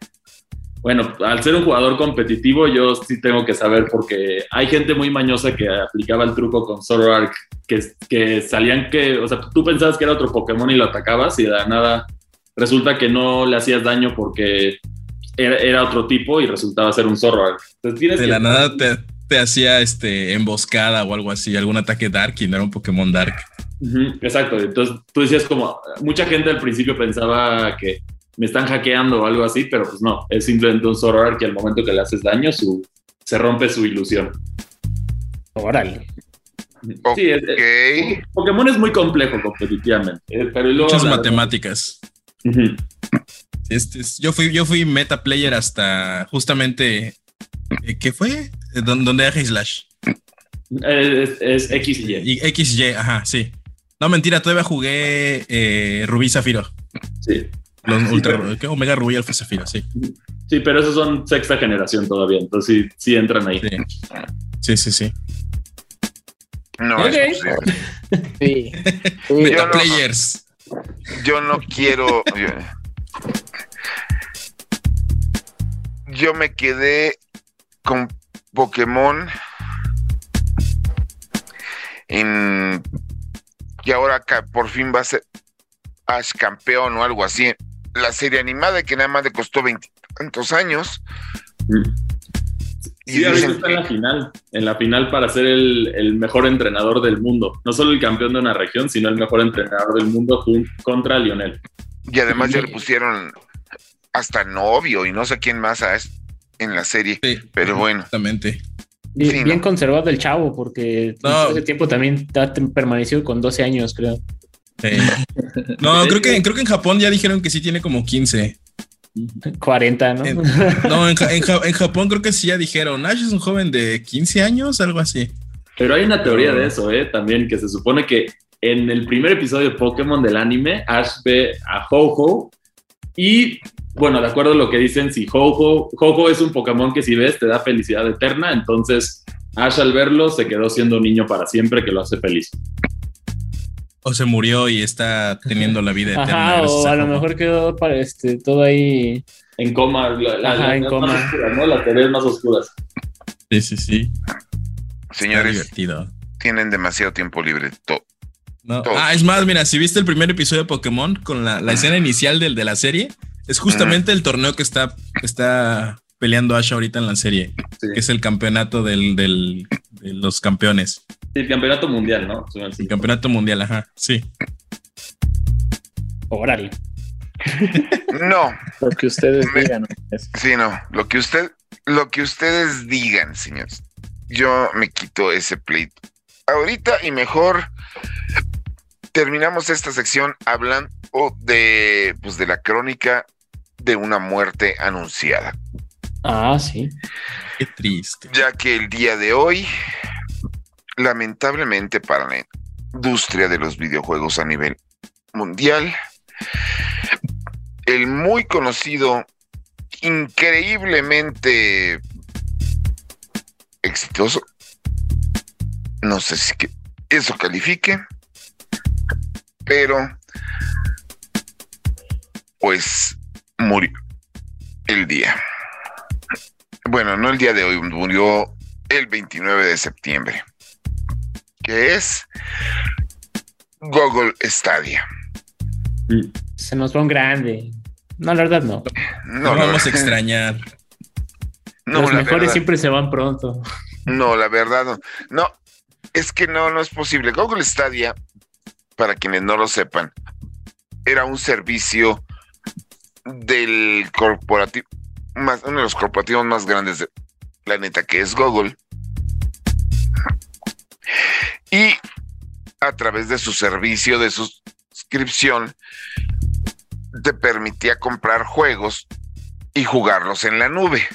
Speaker 5: Bueno, al ser un jugador competitivo, yo sí tengo que saber porque hay gente muy mañosa que aplicaba el truco con Zoroark, que, que salían que, o sea, tú pensabas que era otro Pokémon y lo atacabas y de la nada resulta que no le hacías daño porque era, era otro tipo y resultaba ser un Zoroark. Entonces
Speaker 6: De
Speaker 5: que-
Speaker 6: la nada te, te hacía este emboscada o algo así, algún ataque Dark y no era un Pokémon Dark.
Speaker 5: Exacto, entonces tú decías como, mucha gente al principio pensaba que me están hackeando o algo así, pero pues no, es simplemente un Zoroark que al momento que le haces daño su, se rompe su ilusión.
Speaker 4: Órale.
Speaker 5: Sí, es- es-
Speaker 3: Ok.
Speaker 5: Pokémon es muy complejo competitivamente, eh, pero luego
Speaker 6: Muchas matemáticas. Este, es- yo fui, yo fui meta player hasta justamente. eh, ¿Qué fue? Eh, Donde era Slash.
Speaker 5: Es, es X y Y.
Speaker 6: Y XY, ajá, sí. No, mentira, todavía jugué eh, Rubí Zafiro.
Speaker 5: Sí.
Speaker 6: Los
Speaker 5: Sí,
Speaker 6: ultra,
Speaker 5: pero-
Speaker 6: ¿qué? Omega Rubí Alfa Zafiro, sí.
Speaker 5: sí, pero esos son sexta generación todavía, entonces sí, sí entran ahí.
Speaker 6: Sí, sí, sí. sí.
Speaker 3: No, es posible.
Speaker 1: Sí. Sí.
Speaker 3: Yo
Speaker 6: Meta
Speaker 3: no-
Speaker 6: players.
Speaker 3: Yo no quiero. Yo, yo me quedé con Pokémon en que ahora por fin va a ser Ash campeón o algo así. La serie animada que nada más le costó veintitantos años. Y
Speaker 5: Sí, ahorita
Speaker 3: dicen
Speaker 5: está en la final, en la final para ser el, el mejor entrenador del mundo. No solo el campeón de una región, sino el mejor entrenador del mundo contra Lionel.
Speaker 3: y además ya le pusieron hasta novio y no sé quién más en la serie.
Speaker 6: Sí,
Speaker 3: Pero bueno.
Speaker 6: Exactamente.
Speaker 4: Bien,
Speaker 3: Sí,
Speaker 4: bien
Speaker 3: ¿no?
Speaker 4: conservado el chavo, porque
Speaker 6: No.
Speaker 4: ese tiempo también ha permanecido con 12 años, creo.
Speaker 6: Sí. No, creo que, creo que en Japón ya dijeron que sí tiene como 15.
Speaker 4: 40, ¿no?
Speaker 6: En- No, en Japón creo que sí ya dijeron, Ash es un joven de 15 años, algo así.
Speaker 5: Pero hay una teoría de eso, ¿eh? También que se supone que en el primer episodio de Pokémon del anime, Ash ve a Ho-Ho y, bueno, de acuerdo a lo que dicen, si Ho-Ho, Ho-Ho es un Pokémon que si ves te da felicidad eterna, entonces Ash al verlo se quedó siendo un niño para siempre que lo hace feliz.
Speaker 6: O se murió y está teniendo la vida eterna.
Speaker 4: Ajá, o a lo mejor quedó para este, todo ahí.
Speaker 5: En coma, la- la-
Speaker 4: Ajá, en
Speaker 5: más
Speaker 4: coma.
Speaker 5: oscuras, ¿no? Las teorías más oscuras.
Speaker 6: Sí, sí, sí.
Speaker 3: Señores,
Speaker 6: divertido.
Speaker 3: tienen demasiado tiempo libre. To-
Speaker 6: No. Ah, es más, mira, si viste el primer episodio de Pokémon con la, la escena inicial del, de la serie, es justamente el torneo que está, está peleando Ash ahorita en la serie,
Speaker 5: Sí.
Speaker 6: que es el campeonato del, del- de los campeones.
Speaker 5: Sí, el campeonato mundial, ¿no?
Speaker 6: El campeonato mundial, ajá, sí.
Speaker 4: Órale.
Speaker 3: No,
Speaker 1: Lo que ustedes digan.
Speaker 3: sí, no. Lo que usted, lo que ustedes digan, señores. Yo me quito ese pleito. Ahorita y mejor terminamos esta sección hablando de, pues, de la crónica de una muerte anunciada.
Speaker 4: Ah, sí.
Speaker 6: Qué triste.
Speaker 3: ya que el día de hoy, lamentablemente para la industria de los videojuegos a nivel mundial, el muy conocido, increíblemente exitoso, no sé si eso califique, pero pues murió el día. Bueno, no el día de hoy, murió el 29 de septiembre, que es Google Stadia.
Speaker 4: Se nos va un grande. No, la verdad no.
Speaker 3: No,
Speaker 6: vamos a extrañar.
Speaker 3: No,
Speaker 4: Los mejores
Speaker 3: verdad,
Speaker 4: siempre se van pronto.
Speaker 3: no, la verdad no. No, Es que no, no es posible. Google Stadia, para quienes no lo sepan, era un servicio del corporativo, más, uno de los corporativos más grandes del planeta, que es Google. Y a través de su servicio de suscripción, te permitía comprar juegos y jugarlos en la nube.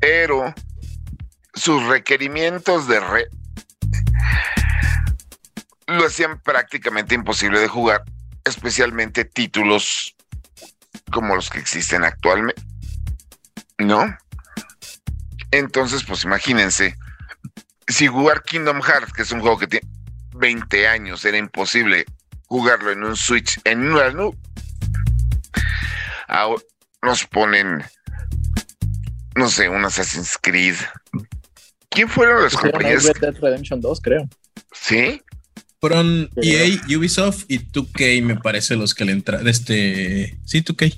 Speaker 3: Pero sus requerimientos de red lo hacían prácticamente imposible de jugar, especialmente títulos como los que existen actualmente. ¿No? Entonces, pues imagínense, si jugar Kingdom Hearts, que es un juego que tiene 20 años, era imposible jugarlo en un Switch, en una nube, ahora nos ponen, no sé, un Assassin's Creed. ¿Quién fueron las compañías?
Speaker 1: Red Dead Redemption 2, creo.
Speaker 3: ¿Sí?
Speaker 6: Fueron EA, Ubisoft y 2K, me parece, los que le entraron. Este. Sí, 2K.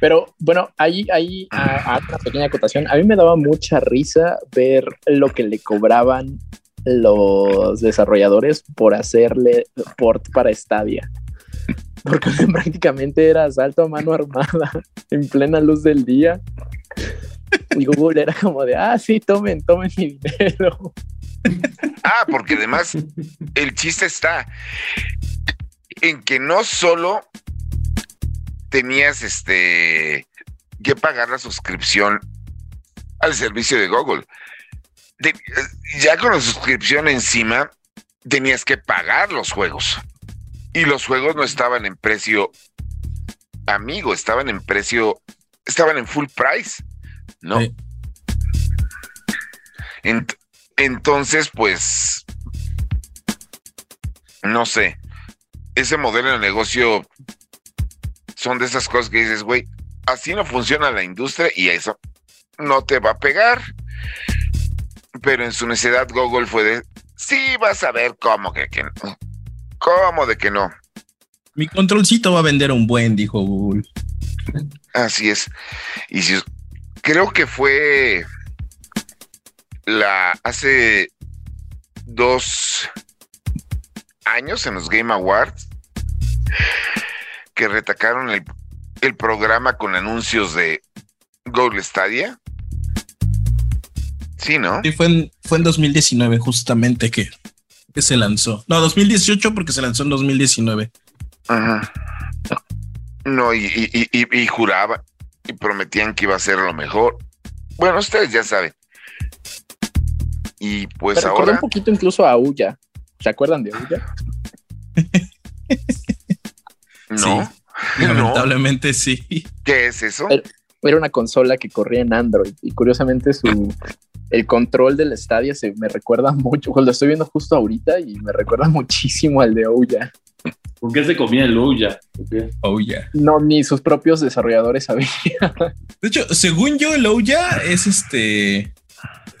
Speaker 1: Pero bueno, ahí hay una pequeña acotación. A mí me daba mucha risa ver lo que le cobraban los desarrolladores por hacerle port para Stadia. Porque prácticamente era asalto a mano armada en plena luz del día. Y Google era como de, ah, sí, tomen, tomen mi dinero.
Speaker 3: Ah, porque además el chiste está en que no solo tenías este que pagar la suscripción al servicio de Google. ya con la suscripción encima, tenías que pagar los juegos. Y los juegos no estaban en precio amigo, estaban en precio, estaban en full price, ¿no? entonces, pues, no sé, ese modelo de negocio son de esas cosas que dices, güey, así no funciona la industria y eso no te va a pegar. Pero en su necesidad Google fue de, sí, vas a ver cómo que, que no. ¿Cómo de que no?
Speaker 6: Mi controlcito va a vender un buen, dijo Google.
Speaker 3: Así es. Y si creo que fue la hace dos años en los Game Awards que retacaron el, el programa con anuncios de Google Stadia. Sí, ¿no?
Speaker 6: Sí, fue en, fue en 2019 justamente que, que se lanzó. No, 2018 porque se lanzó en 2019.
Speaker 3: Ajá. No, y, y, y, y, juraba y prometían que iba a ser lo mejor. Bueno, ustedes ya saben. Y pues
Speaker 1: Me
Speaker 3: ahora.
Speaker 1: un poquito incluso a Uya. ¿Se acuerdan de Uya?
Speaker 6: Lamentablemente sí.
Speaker 3: ¿Qué es eso?
Speaker 1: Era una consola que corría en Android y curiosamente su el control del estadio se me recuerda mucho, lo estoy viendo justo ahorita y me recuerda muchísimo al de Ouya.
Speaker 5: ¿Por qué se comía el Ouya?
Speaker 6: Ouya.
Speaker 1: No, ni sus propios desarrolladores sabían.
Speaker 6: De hecho, según yo, el Ouya es este.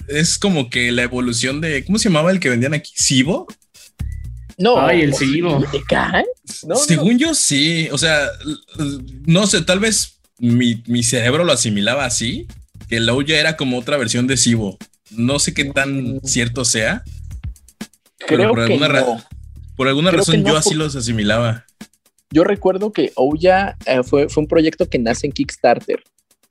Speaker 6: Es como que la evolución de. ¿Cómo se llamaba el que vendían aquí? ¿Sibo?
Speaker 1: No,
Speaker 4: Ay, el Sibo.
Speaker 1: ¿Te cae? No,
Speaker 6: Según yo, sí. O sea, no sé, tal vez mi, mi cerebro lo asimilaba así, que el Ouya era como otra versión de Sibo. No sé qué tan cierto sea.
Speaker 1: Creo
Speaker 6: por
Speaker 1: que
Speaker 6: alguna, ra-
Speaker 1: no.
Speaker 6: por alguna
Speaker 1: Creo
Speaker 6: razón yo así
Speaker 1: por-
Speaker 6: los asimilaba.
Speaker 1: Yo recuerdo que Ouya eh, fue, fue un proyecto que nace en Kickstarter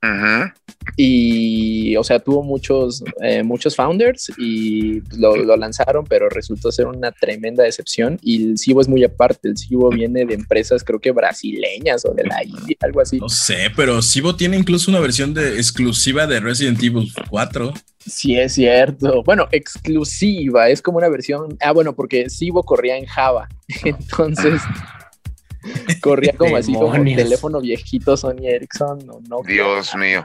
Speaker 3: Ujú.
Speaker 1: y, o sea, tuvo muchos, eh, muchos founders y lo, lo lanzaron, pero resultó ser una tremenda decepción. Y el Cibo es muy aparte. El Cibo viene de empresas, creo que brasileñas o de la India, algo así.
Speaker 6: No sé, pero Sibo tiene incluso una versión de, exclusiva de Resident Evil 4.
Speaker 1: Sí, es cierto. Bueno, exclusiva, es como una versión. Ah, bueno, porque Cibo corría en Java. Entonces corría como así como
Speaker 4: Demonios.
Speaker 1: teléfono viejito Sony Ericsson no.
Speaker 3: Dios mío.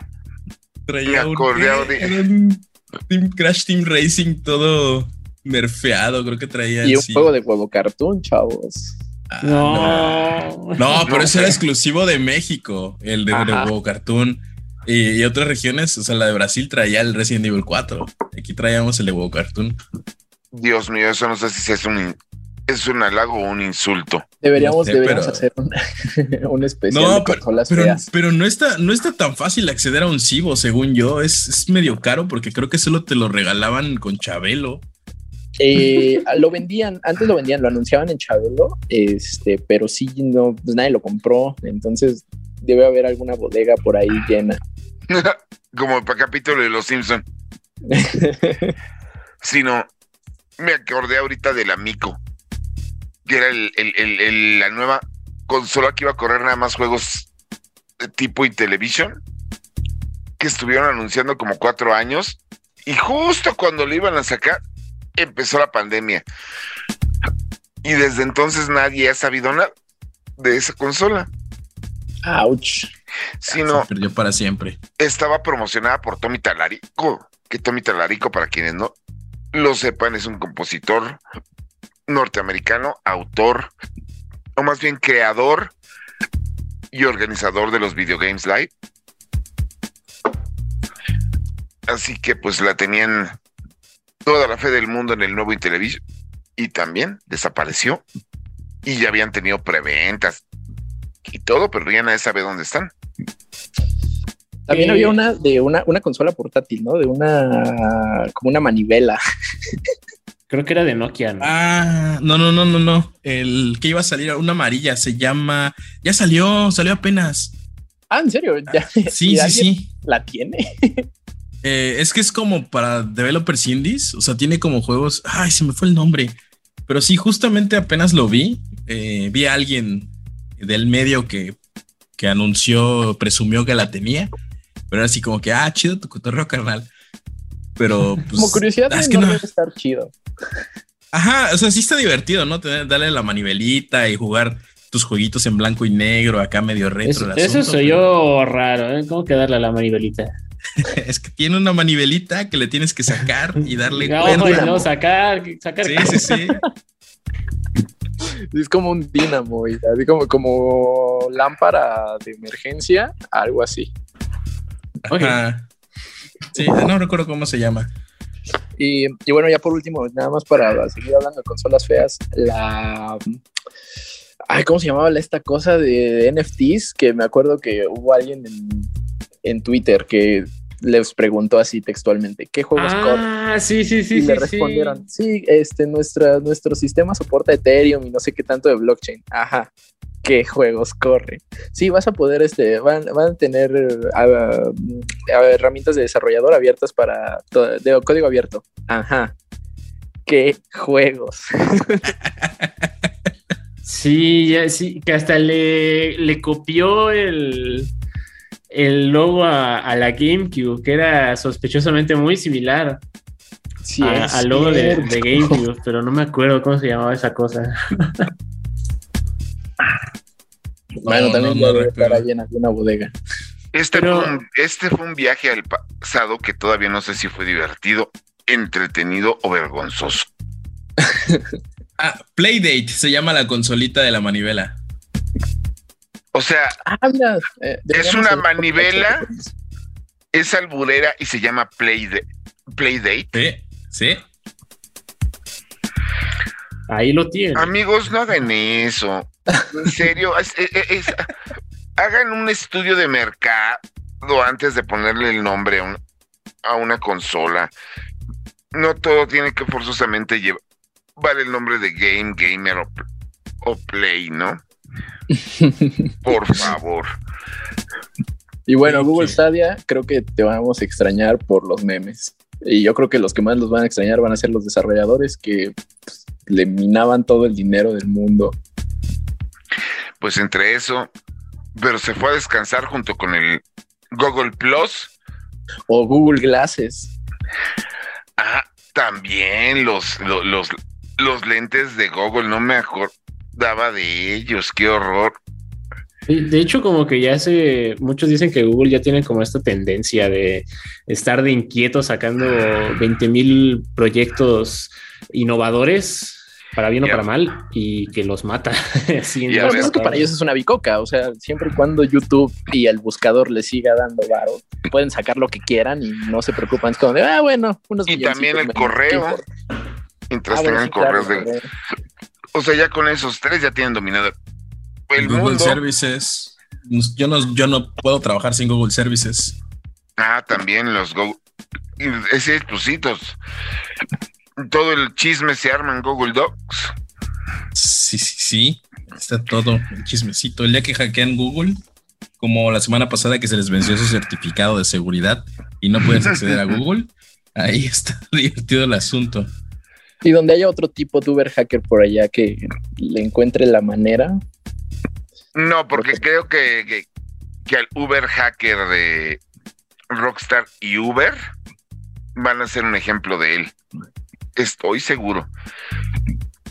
Speaker 6: Traía un,
Speaker 3: acordé de-
Speaker 6: era un Team Crash Team Racing todo nerfeado, creo que traía
Speaker 1: Y un juego de huevo cartoon, chavos.
Speaker 6: Ah,
Speaker 4: No.
Speaker 6: No, pero
Speaker 3: No,
Speaker 6: ese era exclusivo de México, el de, de. Huevo Cartoon. Y, y otras regiones, o sea, la de Brasil traía el Resident Evil 4. Aquí traíamos el de Huevo Cartoon.
Speaker 3: Dios mío, eso no sé si es un, es un halago o un insulto.
Speaker 1: Deberíamos, deberíamos
Speaker 6: pero-
Speaker 1: hacer un, un especial
Speaker 6: No,
Speaker 1: de
Speaker 6: pero,
Speaker 1: consolas
Speaker 6: pero,
Speaker 1: feas.
Speaker 6: pero no, está, no está tan fácil acceder a un Cibo, según yo. Es, es medio caro porque creo que solo te lo regalaban con Chabelo.
Speaker 1: Eh, lo vendían, antes lo vendían, lo anunciaban en Chabelo, este, pero sí, no, pues nadie lo compró. Entonces debe haber alguna bodega por ahí llena.
Speaker 3: Como para capítulo de Los Simpson. Sino, me acordé ahorita del Amico, que era el, el- el- el- la nueva consola que iba a correr nada más juegos de tipo Intellivision, que estuvieron anunciando como cuatro años, y justo cuando lo iban a sacar, empezó la pandemia. Y desde entonces nadie ha sabido nada de esa consola,
Speaker 1: Ouch.
Speaker 3: sino
Speaker 6: Se perdió para siempre.
Speaker 3: estaba promocionada por Tommy Talarico, que Tommy Talarico, para quienes no lo sepan, es un compositor norteamericano, autor, o más bien creador y organizador de los videogames live. Así que pues la tenían toda la fe del mundo en el nuevo Intellivision y también desapareció y ya habían tenido preventas y todo, pero ya nadie sabe dónde están.
Speaker 1: También
Speaker 4: Eh,
Speaker 1: había una de una, una consola portátil, ¿no? De una como una manivela.
Speaker 4: Creo que era de Nokia. ¿no?
Speaker 6: Ah, no, no, no, no, no. El que iba a salir, una amarilla, se llama. Ya salió, salió apenas.
Speaker 1: Ah, ¿en serio? ¿Ya,
Speaker 6: Sí,
Speaker 1: ¿y
Speaker 6: sí, sí.
Speaker 1: ¿La tiene?
Speaker 6: Eh, es que es como para developers indies, o sea, tiene como juegos. Ay, se me fue el nombre. Pero sí, justamente apenas lo vi. eh, vi a alguien del medio que, que anunció, presumió que la tenía. Pero era así como que, ah, chido tu cotorreo, carnal. Pero pues,
Speaker 1: Como curiosidad,
Speaker 6: es
Speaker 1: no,
Speaker 6: que no.
Speaker 1: debe estar chido.
Speaker 6: Ajá, o sea, sí está divertido, ¿no? Tener, darle la manivelita y jugar tus jueguitos en blanco y negro, acá medio retro.
Speaker 4: Eso,
Speaker 6: el
Speaker 4: eso
Speaker 6: asunto,
Speaker 4: soy
Speaker 6: pero
Speaker 4: yo raro, ¿eh? ¿Cómo que darle a la manivelita?
Speaker 6: Es que tiene una manivelita que le tienes que sacar y darle
Speaker 4: No,
Speaker 6: cuerda.
Speaker 4: no, sacar, sacar.
Speaker 6: Sí, sí, sí.
Speaker 1: Es como un dínamo, y así como, como lámpara de emergencia, algo así.
Speaker 4: Ok.
Speaker 6: Ajá. Sí, no recuerdo cómo se llama.
Speaker 1: Y, y bueno, ya por último, nada más para seguir hablando de consolas feas, la... Ay, ¿cómo se llamaba la- esta cosa de NFTs? Que me acuerdo que hubo alguien en, en Twitter que les preguntó así textualmente, ¿qué juegos corren?
Speaker 4: Ah, sí, sí, sí,
Speaker 1: y
Speaker 4: sí.
Speaker 1: le
Speaker 4: sí.
Speaker 1: respondieron, sí, este, nuestra, nuestro sistema soporta Ethereum y no sé qué tanto de blockchain. Ajá. ¿Qué juegos corre? Sí, vas a poder, este, van, van a tener herramientas de desarrollador abiertas para todo- de código abierto. Ajá. ¿Qué juegos?
Speaker 4: Sí, ya, sí, que hasta le, le copió el, el logo a, a la GameCube, que era sospechosamente muy similar
Speaker 1: Sí,
Speaker 4: al logo de, de GameCube, pero no me acuerdo cómo se llamaba esa cosa.
Speaker 1: Bueno,
Speaker 6: No,
Speaker 1: también
Speaker 6: no, no
Speaker 1: debe estar ahí en alguna bodega.
Speaker 3: Este,
Speaker 4: Pero-
Speaker 3: fue un, este fue un viaje al pasado que todavía no sé si fue divertido, entretenido o vergonzoso.
Speaker 6: Ah, Playdate se llama la consolita de la manivela.
Speaker 3: O sea,
Speaker 1: Ah, mira. eh, deberíamos
Speaker 3: una manivela. es alburera y se llama Playda- Playdate.
Speaker 6: Sí, sí.
Speaker 4: Ahí lo tiene.
Speaker 3: Amigos, no hagan eso. En serio, es- es- es- hagan un estudio de mercado antes de ponerle el nombre a, un- a una consola. No todo tiene que forzosamente llevar el nombre de game, gamer o, o play, ¿no? Por favor.
Speaker 1: Y bueno, Google. Stadia, creo que te vamos a extrañar por los memes. Y yo creo que los que más los van a extrañar van a ser los desarrolladores que pues, le minaban todo el dinero del mundo.
Speaker 3: Pues entre eso, pero se fue a descansar junto con el Google Plus.
Speaker 1: O Google Glasses.
Speaker 3: Ah, también los, lo- los, los, lentes de Google, no me acordaba de ellos, qué horror.
Speaker 4: De hecho, como que ya se, muchos dicen que Google ya tiene como esta tendencia de estar de inquieto sacando 20 mil proyectos innovadores para bien o para mal y que los mata.
Speaker 3: Ves
Speaker 1: pues es que para ellos es una bicoca, o sea, siempre y cuando YouTube y el buscador les siga dando varo, pueden sacar lo que quieran y no se preocupan. Es como de, ah, bueno, unos
Speaker 3: Y también el correo. Mientras
Speaker 1: Ah,
Speaker 3: tengan
Speaker 1: sí, claro,
Speaker 3: correos de... O sea, ya con esos tres ya tienen dominado el
Speaker 6: Google
Speaker 3: mundo.
Speaker 6: Services. Yo no, yo no puedo trabajar sin Google Services.
Speaker 3: Ah, también los Go... Esos plusitos. Todo el chisme se arma en Google Docs.
Speaker 6: Sí, sí, sí. Está todo el chismecito. El día que hackean Google, como la semana pasada que se les venció su certificado de seguridad y no puedes acceder a Google, ahí está divertido el asunto.
Speaker 1: Y donde haya otro tipo de Uber hacker por allá que le encuentre la manera.
Speaker 3: No, porque creo que, que, que al Uber hacker de Rockstar y Uber van a ser un ejemplo de él. Estoy seguro.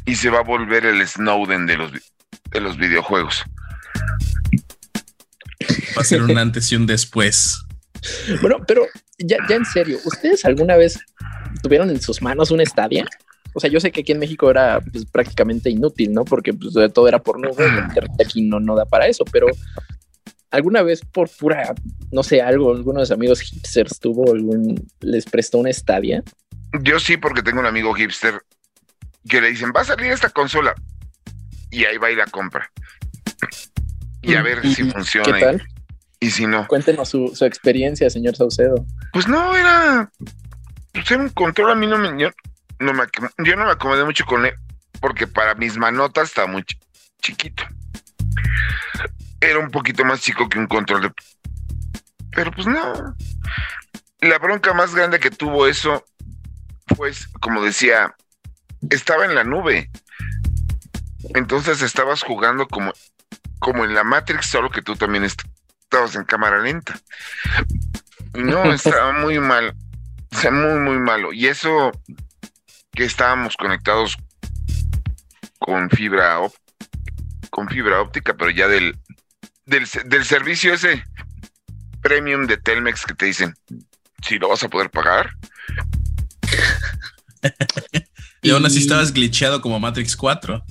Speaker 3: Y se va a volver el Snowden de los, de los videojuegos.
Speaker 6: Va a ser un antes y un después.
Speaker 1: Bueno, pero ya, ya en serio, ¿ustedes alguna vez tuvieron en sus manos una Stadia? O sea, yo sé que aquí en México era pues, prácticamente inútil, ¿no? Porque pues, todo era por nube, internet aquí no, no da para eso, pero alguna vez por pura, no sé, algo, algunos amigos hipsters tuvo algún, les prestó una Stadia.
Speaker 3: Yo sí, porque tengo un amigo hipster que le dicen, va a salir esta consola. Y ahí va y la compra. Y a ver
Speaker 1: ¿Y-
Speaker 3: si funciona.
Speaker 1: ¿Qué tal?
Speaker 3: Y, si no.
Speaker 1: Cuéntenos su, su experiencia, señor Saucedo.
Speaker 3: Pues no, era. Pues era un control, a mí no me. Yo no me, yo no me acomodé mucho con él, porque para mis manotas estaba muy chi- chiquito. Era un poquito más chico que un control de. Pero pues no. La bronca más grande que tuvo eso, pues, como decía, estaba en la nube. Entonces estabas jugando como, como en la Matrix, solo que tú también est- estabas en cámara lenta. No, estaba muy mal. O sea, muy, muy malo. Y eso que estábamos conectados con fibra con fibra óptica, pero ya del, del, del servicio ese premium de Telmex que te dicen si lo vas a poder pagar.
Speaker 6: Y aún así estabas glitcheado como Matrix 4.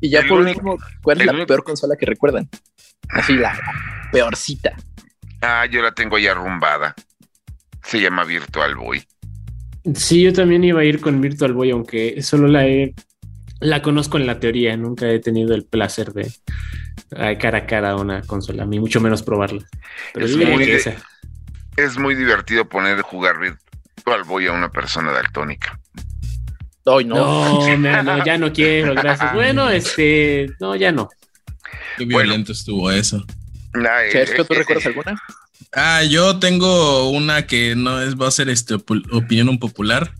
Speaker 1: Y ya
Speaker 3: El
Speaker 1: por último, ¿cuál es la
Speaker 3: único-
Speaker 1: peor consola que recuerdan? Así, la peorcita.
Speaker 3: Ah, yo la tengo ya arrumbada. Se llama Virtual Boy.
Speaker 4: Sí, yo también iba a ir con Virtual Boy, aunque solo la he, la conozco en la teoría. Nunca he tenido el placer de cara a cara a una consola, ni mucho menos probarla. Pero
Speaker 3: Es muy
Speaker 4: que
Speaker 3: de-. Es muy divertido poner jugar Virtual Boy a una persona daltónica.
Speaker 1: Ay, no.
Speaker 4: No, ya no quiero, gracias. Bueno, este, no, ya no.
Speaker 6: Qué
Speaker 3: Bueno.
Speaker 6: violento estuvo eso.
Speaker 3: Ah, eh,
Speaker 1: ¿tú
Speaker 3: eh,
Speaker 1: recuerdas
Speaker 3: eh,
Speaker 1: alguna?
Speaker 6: Ah, yo tengo una que no es, va a ser este opinión un popular.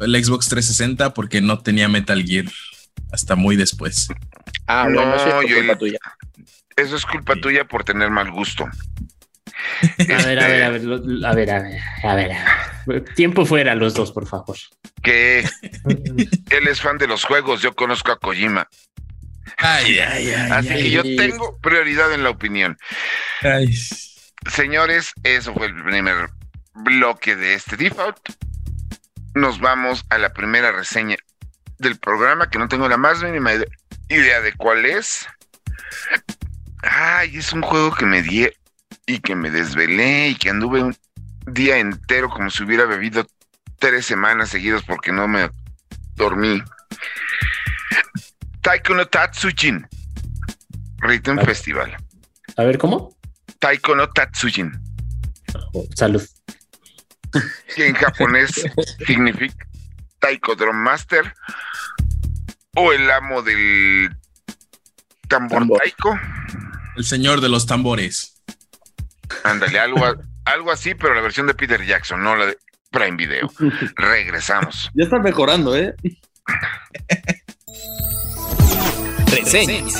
Speaker 6: El Xbox 360 porque no tenía Metal Gear hasta muy después.
Speaker 1: Ah,
Speaker 3: No,
Speaker 1: bueno, eso es
Speaker 3: yo-
Speaker 1: culpa tuya.
Speaker 3: Eso es culpa
Speaker 6: Sí.
Speaker 3: tuya por tener mal gusto.
Speaker 4: A ver, a ver, a ver, lo- a ver, a ver, a ver, a ver. Tiempo fuera los dos, por favor.
Speaker 3: Que él es fan de los juegos, yo conozco a Kojima.
Speaker 6: Ay, ay, ay.
Speaker 3: Así
Speaker 6: ay,
Speaker 3: que yo tengo prioridad en la opinión.
Speaker 6: ay.
Speaker 3: Señores, eso fue el primer bloque de este default. Nos vamos a la primera reseña del programa, que no tengo la más mínima ide- idea de cuál es. Ay, es un juego que me di y que me desvelé y que anduve un día entero como si hubiera bebido tres semanas seguidas porque no me dormí. Taiko no Tatsujin. Rhythm. Festival.
Speaker 4: A ver, ¿cómo?
Speaker 3: Taiko no Tatsujin.
Speaker 4: Oh, salud.
Speaker 3: que en japonés significa Taiko Drum Master o el amo del tambor,
Speaker 1: Tambor.
Speaker 3: taiko.
Speaker 6: El señor de los tambores.
Speaker 3: Ándale, algo, algo así, pero la versión de Peter Jackson, no la de Prime Video. Regresamos.
Speaker 5: Ya está mejorando, ¿eh?
Speaker 2: Reseñas.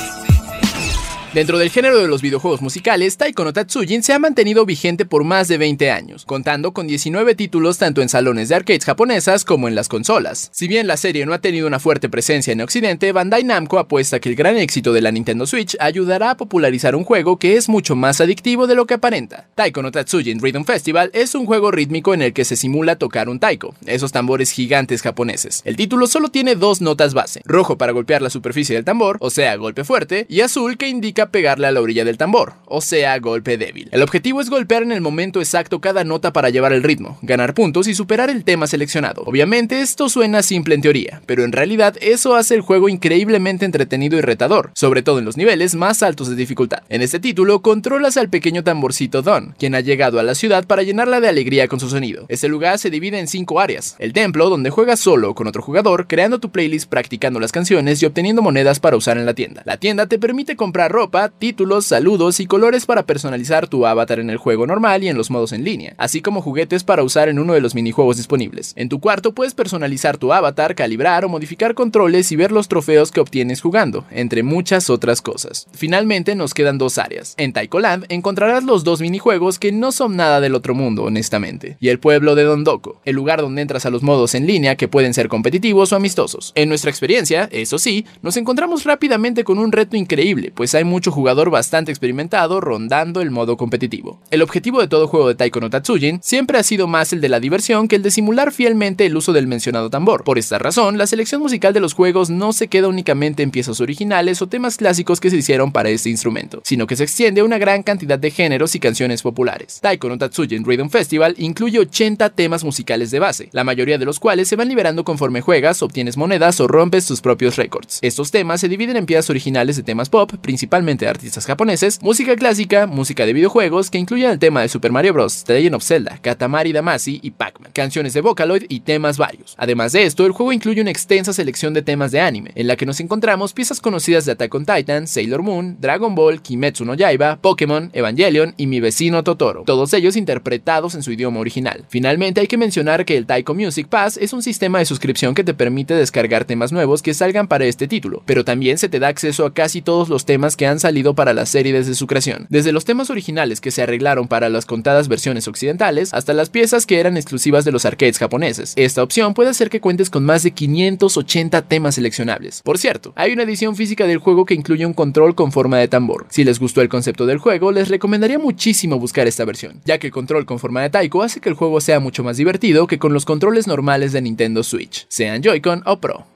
Speaker 2: Dentro del género de los videojuegos musicales, Taiko no Tatsujin se ha mantenido vigente por más de 20 años, contando con 19 títulos tanto en salones de arcades japonesas como en las consolas. Si bien la serie no ha tenido una fuerte presencia en Occidente, Bandai Namco apuesta que el gran éxito de la Nintendo Switch ayudará a popularizar un juego que es mucho más adictivo de lo que aparenta. Taiko no Tatsujin Rhythm Festival es un juego rítmico en el que se simula tocar un taiko, esos tambores gigantes japoneses. El título solo tiene dos notas base, rojo para golpear la superficie del tambor, o sea, golpe fuerte, y azul que indica significa pegarle a la orilla del tambor, o sea, golpe débil. El objetivo es golpear en el momento exacto cada nota para llevar el ritmo, ganar puntos y superar el tema seleccionado. Obviamente esto suena simple en teoría, pero en realidad eso hace el juego increíblemente entretenido y retador, sobre todo en los niveles más altos de dificultad. En este título controlas al pequeño tamborcito Don, quien ha llegado a la ciudad para llenarla de alegría con su sonido. Este lugar se divide en cinco áreas. El templo, donde juegas solo con otro jugador, creando tu playlist, practicando las canciones y obteniendo monedas para usar en la tienda. La tienda te permite comprar ropa, títulos, saludos y colores para personalizar tu avatar en el juego normal y en los modos en línea, así como juguetes para usar en uno de los minijuegos disponibles. En tu cuarto puedes personalizar tu avatar, calibrar o modificar controles y ver los trofeos que obtienes jugando, entre muchas otras cosas. Finalmente nos quedan dos áreas. En Taiko Land encontrarás los dos minijuegos que no son nada del otro mundo, honestamente, y el pueblo de Dondoko, el lugar donde entras a los modos en línea que pueden ser competitivos o amistosos. En nuestra experiencia, eso sí, nos encontramos rápidamente con un reto increíble, pues hay mucho jugador bastante experimentado rondando el modo competitivo. El objetivo de todo juego de Taiko no Tatsujin siempre ha sido más el de la diversión que el de simular fielmente el uso del mencionado tambor. Por esta razón, la selección musical de los juegos no se queda únicamente en piezas originales o temas clásicos que se hicieron para este instrumento, sino que se extiende a una gran cantidad de géneros y canciones populares. Taiko no Tatsujin Rhythm Festival incluye 80 temas musicales de base, la mayoría de los cuales se van liberando conforme juegas, obtienes monedas o rompes tus propios récords. Estos temas se dividen en piezas originales de temas pop, principalmente de artistas japoneses, música clásica, música de videojuegos que incluyen el tema de Super Mario Bros., The Legend of Zelda, Katamari Damacy y Pac-Man, canciones de Vocaloid y temas varios. Además de esto, el juego incluye una extensa selección de temas de anime, en la que nos encontramos piezas conocidas de Attack on Titan, Sailor Moon, Dragon Ball, Kimetsu no Yaiba, Pokémon, Evangelion y Mi vecino Totoro, todos ellos interpretados en su idioma original. Finalmente hay que mencionar que el Taiko Music Pass es un sistema de suscripción que te permite descargar temas nuevos que salgan para este título, pero también se te da acceso a casi todos los temas que han salido para la serie desde su creación, desde los temas originales que se arreglaron para las contadas versiones occidentales hasta las piezas que eran exclusivas de los arcades japoneses. Esta opción puede hacer que cuentes con más de 580 temas seleccionables. Por cierto, hay una edición física del juego que incluye un control con forma de tambor. Si les gustó el concepto del juego, les recomendaría muchísimo buscar esta versión, ya que el control con forma de taiko hace que el juego sea mucho más divertido que con los controles normales de Nintendo Switch, sean Joy-Con o Pro.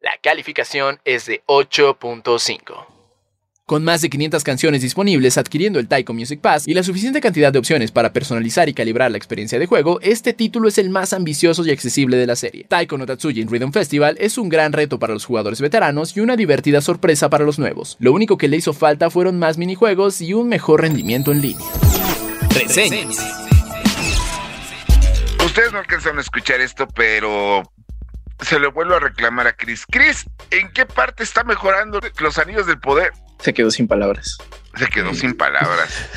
Speaker 2: La calificación es de 8.5. Con más de 500 canciones disponibles adquiriendo el Taiko Music Pass y la suficiente cantidad de opciones para personalizar y calibrar la experiencia de juego, este título es el más ambicioso y accesible de la serie. Taiko no Tatsujin Rhythm Festival es un gran reto para los jugadores veteranos y una divertida sorpresa para los nuevos. Lo único que le hizo falta fueron más minijuegos y un mejor rendimiento en línea.
Speaker 7: Reseñas.
Speaker 3: Ustedes no alcanzaron a escuchar esto, pero se lo vuelvo a reclamar a Chris. Chris, ¿en qué parte está mejorando los anillos del poder?
Speaker 1: Se quedó sin palabras.
Speaker 3: Se quedó sin palabras.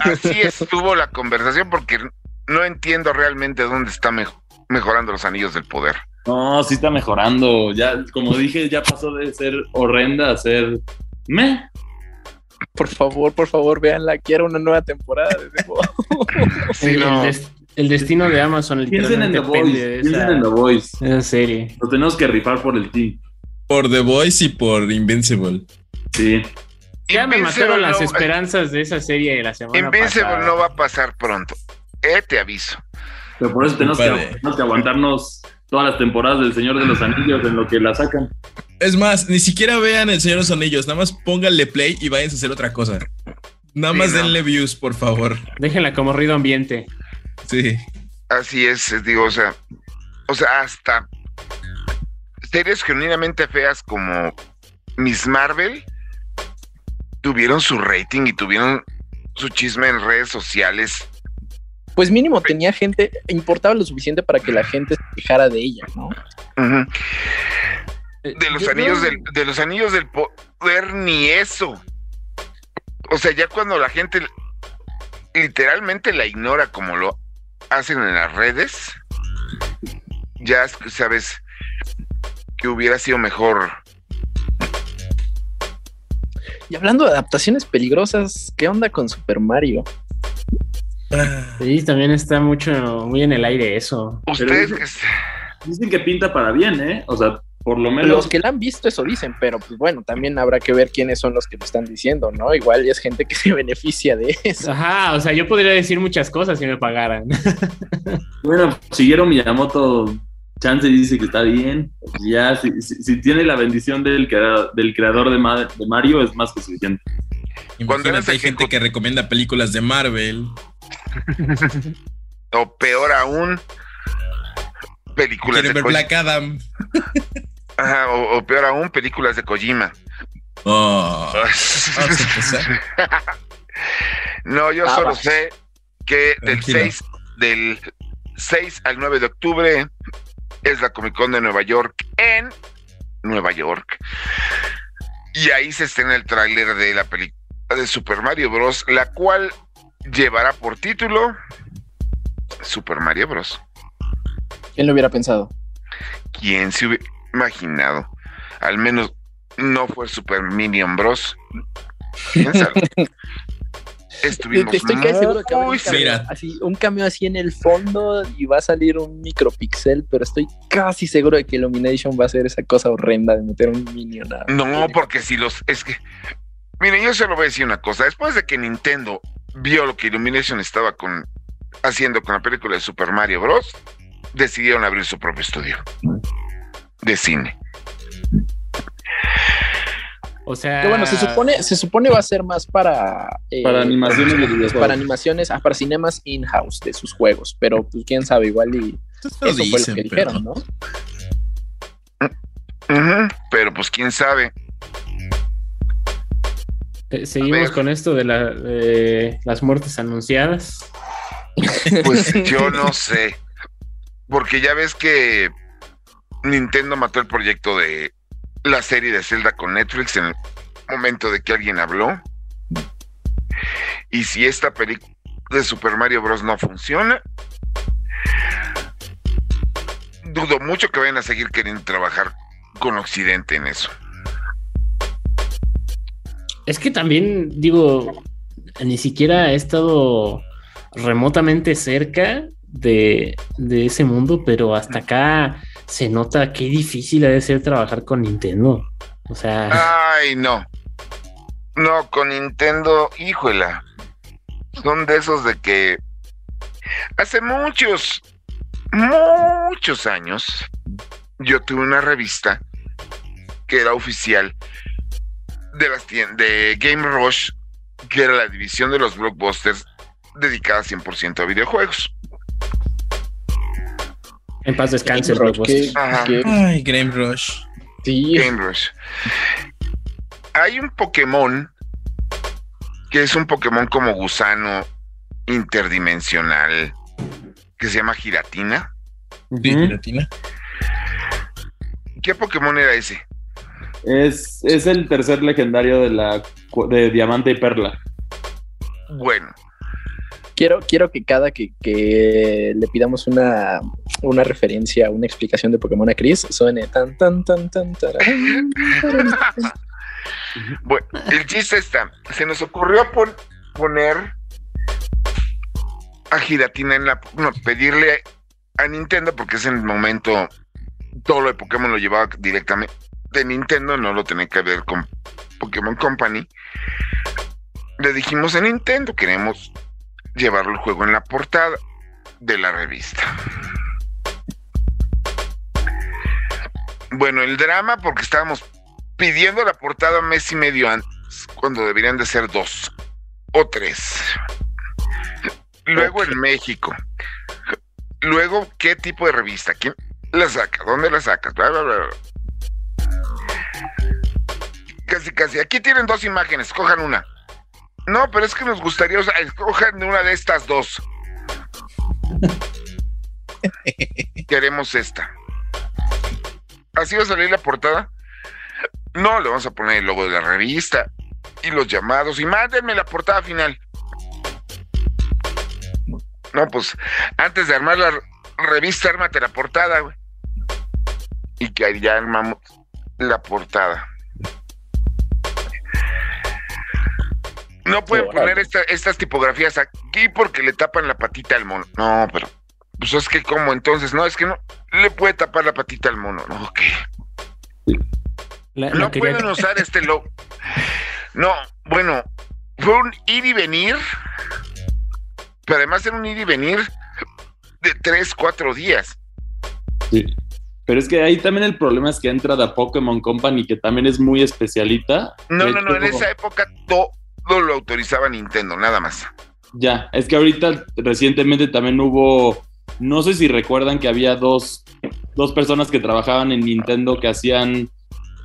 Speaker 3: Así estuvo la conversación porque no entiendo realmente dónde está mejo- mejorando los anillos del poder.
Speaker 5: No, sí está mejorando. Ya, como dije, ya pasó de ser horrenda a ser meh.
Speaker 1: Por favor, por favor, véanla. Quiero una nueva temporada de.
Speaker 3: Sí, no.
Speaker 4: el des- el destino de Amazon
Speaker 5: Piensen en
Speaker 4: literalmente
Speaker 5: The
Speaker 4: depende
Speaker 5: Voice.
Speaker 4: de
Speaker 5: Piensen
Speaker 4: esa,
Speaker 5: en The Voice.
Speaker 4: esa serie.
Speaker 5: Lo tenemos que rifar por el team.
Speaker 6: Por The Voice y por Invincible.
Speaker 5: Sí.
Speaker 4: Ya me mataron las
Speaker 3: no-
Speaker 4: esperanzas de esa serie de la semana
Speaker 3: Invincible
Speaker 4: pasada.
Speaker 3: no va a pasar pronto. Eh, te aviso.
Speaker 5: Pero por eso tenemos que,
Speaker 6: Compadre.
Speaker 5: tenemos que aguantarnos todas las temporadas del Señor de los Anillos en lo que la sacan.
Speaker 6: Es más, ni siquiera vean El Señor de los Anillos, nada más pónganle play y váyanse a hacer otra cosa. Nada
Speaker 3: Sí,
Speaker 6: más
Speaker 3: no.
Speaker 6: denle views, por favor.
Speaker 4: Déjenla como ruido ambiente.
Speaker 6: Sí.
Speaker 3: Así es, es, digo, o sea, o sea, hasta series genuinamente feas como Miss Marvel tuvieron su rating y tuvieron su chisme en redes sociales.
Speaker 1: Pues mínimo tenía gente, importaba lo suficiente para que la gente se quejara de ella, ¿no?
Speaker 3: Ujú. De los
Speaker 4: Yo-
Speaker 3: anillos del, de los anillos del poder, ni eso. O sea, ya cuando la gente literalmente la ignora como lo hacen en las redes, ya es- sabes que hubiera sido mejor.
Speaker 1: Y hablando de adaptaciones peligrosas, ¿qué onda con Super Mario?
Speaker 6: Ah,
Speaker 4: Sí, también está mucho, muy en el aire eso.
Speaker 3: Ustedes
Speaker 5: Dicen que pinta para bien, ¿eh? O sea, por lo menos.
Speaker 1: Los que la han visto eso dicen, pero pues bueno, también habrá que ver quiénes son los que lo están diciendo, ¿no? Igual es gente que se beneficia de eso.
Speaker 4: Ajá, o sea, yo podría decir muchas cosas si me pagaran.
Speaker 5: Bueno, Shigeru Miyamoto Chance dice que está bien. Ya, si, si- si tiene la bendición del, crea- del creador de, Ma- de Mario, es más que suficiente.
Speaker 6: Imagínate, hay gente que recomienda películas de Marvel.
Speaker 3: O peor aún, películas
Speaker 6: Quieren
Speaker 3: de
Speaker 6: ver Black Adam.
Speaker 3: Ajá, o, o peor aún, películas de Kojima.
Speaker 6: Oh,
Speaker 3: no, yo
Speaker 1: Ah,
Speaker 3: solo
Speaker 1: va.
Speaker 3: sé que del
Speaker 6: Tranquilo.
Speaker 3: 6, del 6 al 9 de octubre es la Comic Con de Nueva York en Nueva York. Y ahí se estrena el tráiler de la película de Super Mario Bros., la cual llevará por título Super Mario Bros.
Speaker 1: ¿Quién lo hubiera pensado?
Speaker 3: ¿Quién se hubiera imaginado? Al menos no fue Super Minion Bros. Piénsalo. Estuvimos
Speaker 1: estoy seguro que
Speaker 3: muy
Speaker 1: un cameo,
Speaker 6: Mira.
Speaker 1: así, un cameo así en el fondo y va a salir un micropixel, pero estoy casi seguro de que Illumination va a hacer esa cosa horrenda de meter un minion. a-
Speaker 3: No, porque si los. Es que. Miren, yo se lo voy a decir una cosa. Después de que Nintendo vio lo que Illumination estaba con, haciendo con la película de Super Mario Bros., decidieron abrir su propio estudio de cine.
Speaker 4: O sea.
Speaker 1: Que bueno, se supone, se supone va a ser más para... eh,
Speaker 5: Para animaciones de videojuegos.
Speaker 1: Para animaciones, ah, para cinemas in-house de sus juegos, pero pues quién sabe, igual y
Speaker 6: Eso
Speaker 1: fue lo que
Speaker 6: pero-
Speaker 1: dijeron, ¿no?
Speaker 3: Pero pues quién sabe.
Speaker 4: eh, Seguimos con esto de, la, de las muertes anunciadas.
Speaker 3: Pues yo no sé. Porque ya ves que Nintendo mató el proyecto de la serie de Zelda con Netflix en el momento de que alguien habló. Y si esta película de Super Mario Bros. no funciona, dudo mucho que vayan a seguir queriendo trabajar con Occidente en eso.
Speaker 4: Es que también, digo, ni siquiera he estado remotamente cerca de, de ese mundo, pero hasta acá se nota qué difícil ha de ser trabajar con Nintendo. O sea,
Speaker 3: Ay, no. No, con Nintendo, híjola. Son de esos de que hace muchos, muchos años, yo tuve una revista que era oficial de las de Game Rush, que era la división de los blockbusters dedicada 100% a videojuegos.
Speaker 4: En paz descanse,
Speaker 1: Qué-.
Speaker 3: Ajá.
Speaker 1: qué-
Speaker 6: Ay, Game Rush.
Speaker 1: sí,
Speaker 3: Game Rush. Hay un Pokémon que es un Pokémon como gusano interdimensional que se llama Giratina.
Speaker 6: Sí. Latina.
Speaker 3: ¿Qué Pokémon era ese?
Speaker 5: es, es el tercer legendario de la de Diamante y Perla.
Speaker 3: Bueno,
Speaker 1: quiero, quiero que cada que, que le pidamos una, una referencia, una explicación de Pokémon a Chris, suene tan, tan, tan, tan, tararán.
Speaker 3: bueno, el chiste está, se nos ocurrió pon- poner a Giratina en la, no, pedirle a Nintendo porque es en el momento todo lo de Pokémon lo llevaba directamente de Nintendo, no lo tenía que ver con Pokémon Company. Le dijimos a Nintendo, queremos llevarlo el juego en la portada de la revista. Bueno, el drama porque estábamos pidiendo la portada un mes y medio antes, cuando deberían de ser dos o tres. Luego en México. Luego, ¿qué tipo de revista? ¿Quién la saca? ¿Dónde la sacas? Bla, bla, bla, bla. Casi, casi. Aquí tienen dos imágenes, cojan una. No, pero es que nos gustaría, o sea, escojan una de estas dos. Queremos esta. ¿Así va a salir la portada? No, le vamos a poner el logo de la revista y los llamados y mándenme la portada final. No, pues antes de armar la re- revista, ármate la portada, güey. Y que ya armamos la portada. No pueden poner esta- estas tipografías aquí porque le tapan la patita al mono. No, pero pues es que como entonces, no, es que no le puede tapar la patita al mono. No, ok.
Speaker 4: La- la
Speaker 3: No
Speaker 4: quería-
Speaker 3: pueden usar este logo. No, bueno, fue un ir y venir, pero además era un ir y venir de tres, cuatro días.
Speaker 5: Sí. Pero es que ahí también el problema es que entra The Pokémon Company, que también es muy especialita.
Speaker 3: No, no, no, en esa época todo lo autorizaba Nintendo, nada más.
Speaker 5: Ya, es que ahorita recientemente también hubo, no sé si recuerdan que había dos, dos personas que trabajaban en Nintendo que hacían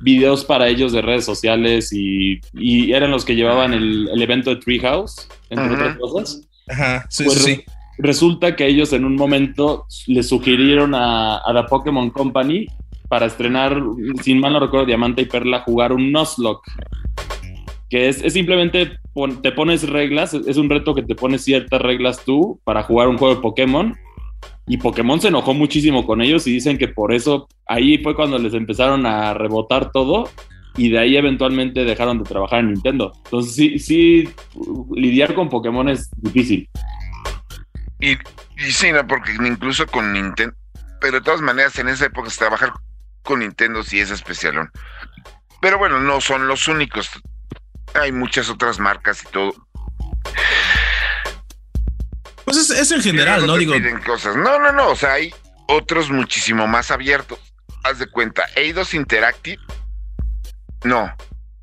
Speaker 5: videos para ellos de redes sociales y, y eran los que llevaban el, el evento de Treehouse, entre
Speaker 3: Ajá.
Speaker 5: otras cosas.
Speaker 6: Ajá, sí,
Speaker 5: Pues
Speaker 6: sí, sí.
Speaker 5: Resulta que ellos en un momento le sugirieron a, a la Pokémon Company para estrenar, sin mal no recuerdo, Diamante y Perla, jugar un Nuzlocke. Que es, simplemente te pones reglas, es un reto que te pones ciertas reglas tú para jugar un juego de Pokémon. Y Pokémon se enojó muchísimo con ellos y dicen que por eso ahí fue cuando les empezaron a rebotar todo y de ahí eventualmente dejaron de trabajar en Nintendo. Entonces sí, sí, lidiar con Pokémon es difícil.
Speaker 3: Y, sí, no, porque incluso con Nintendo, pero de todas maneras en esa época trabajar con Nintendo sí es especialón. Pero bueno, no son los únicos. Hay muchas otras marcas y todo.
Speaker 6: Pues es, es en general, ¿no? Digo,
Speaker 3: cosas. No, no, no. O sea, hay otros muchísimo más abiertos. Haz de cuenta, Eidos Interactive. No.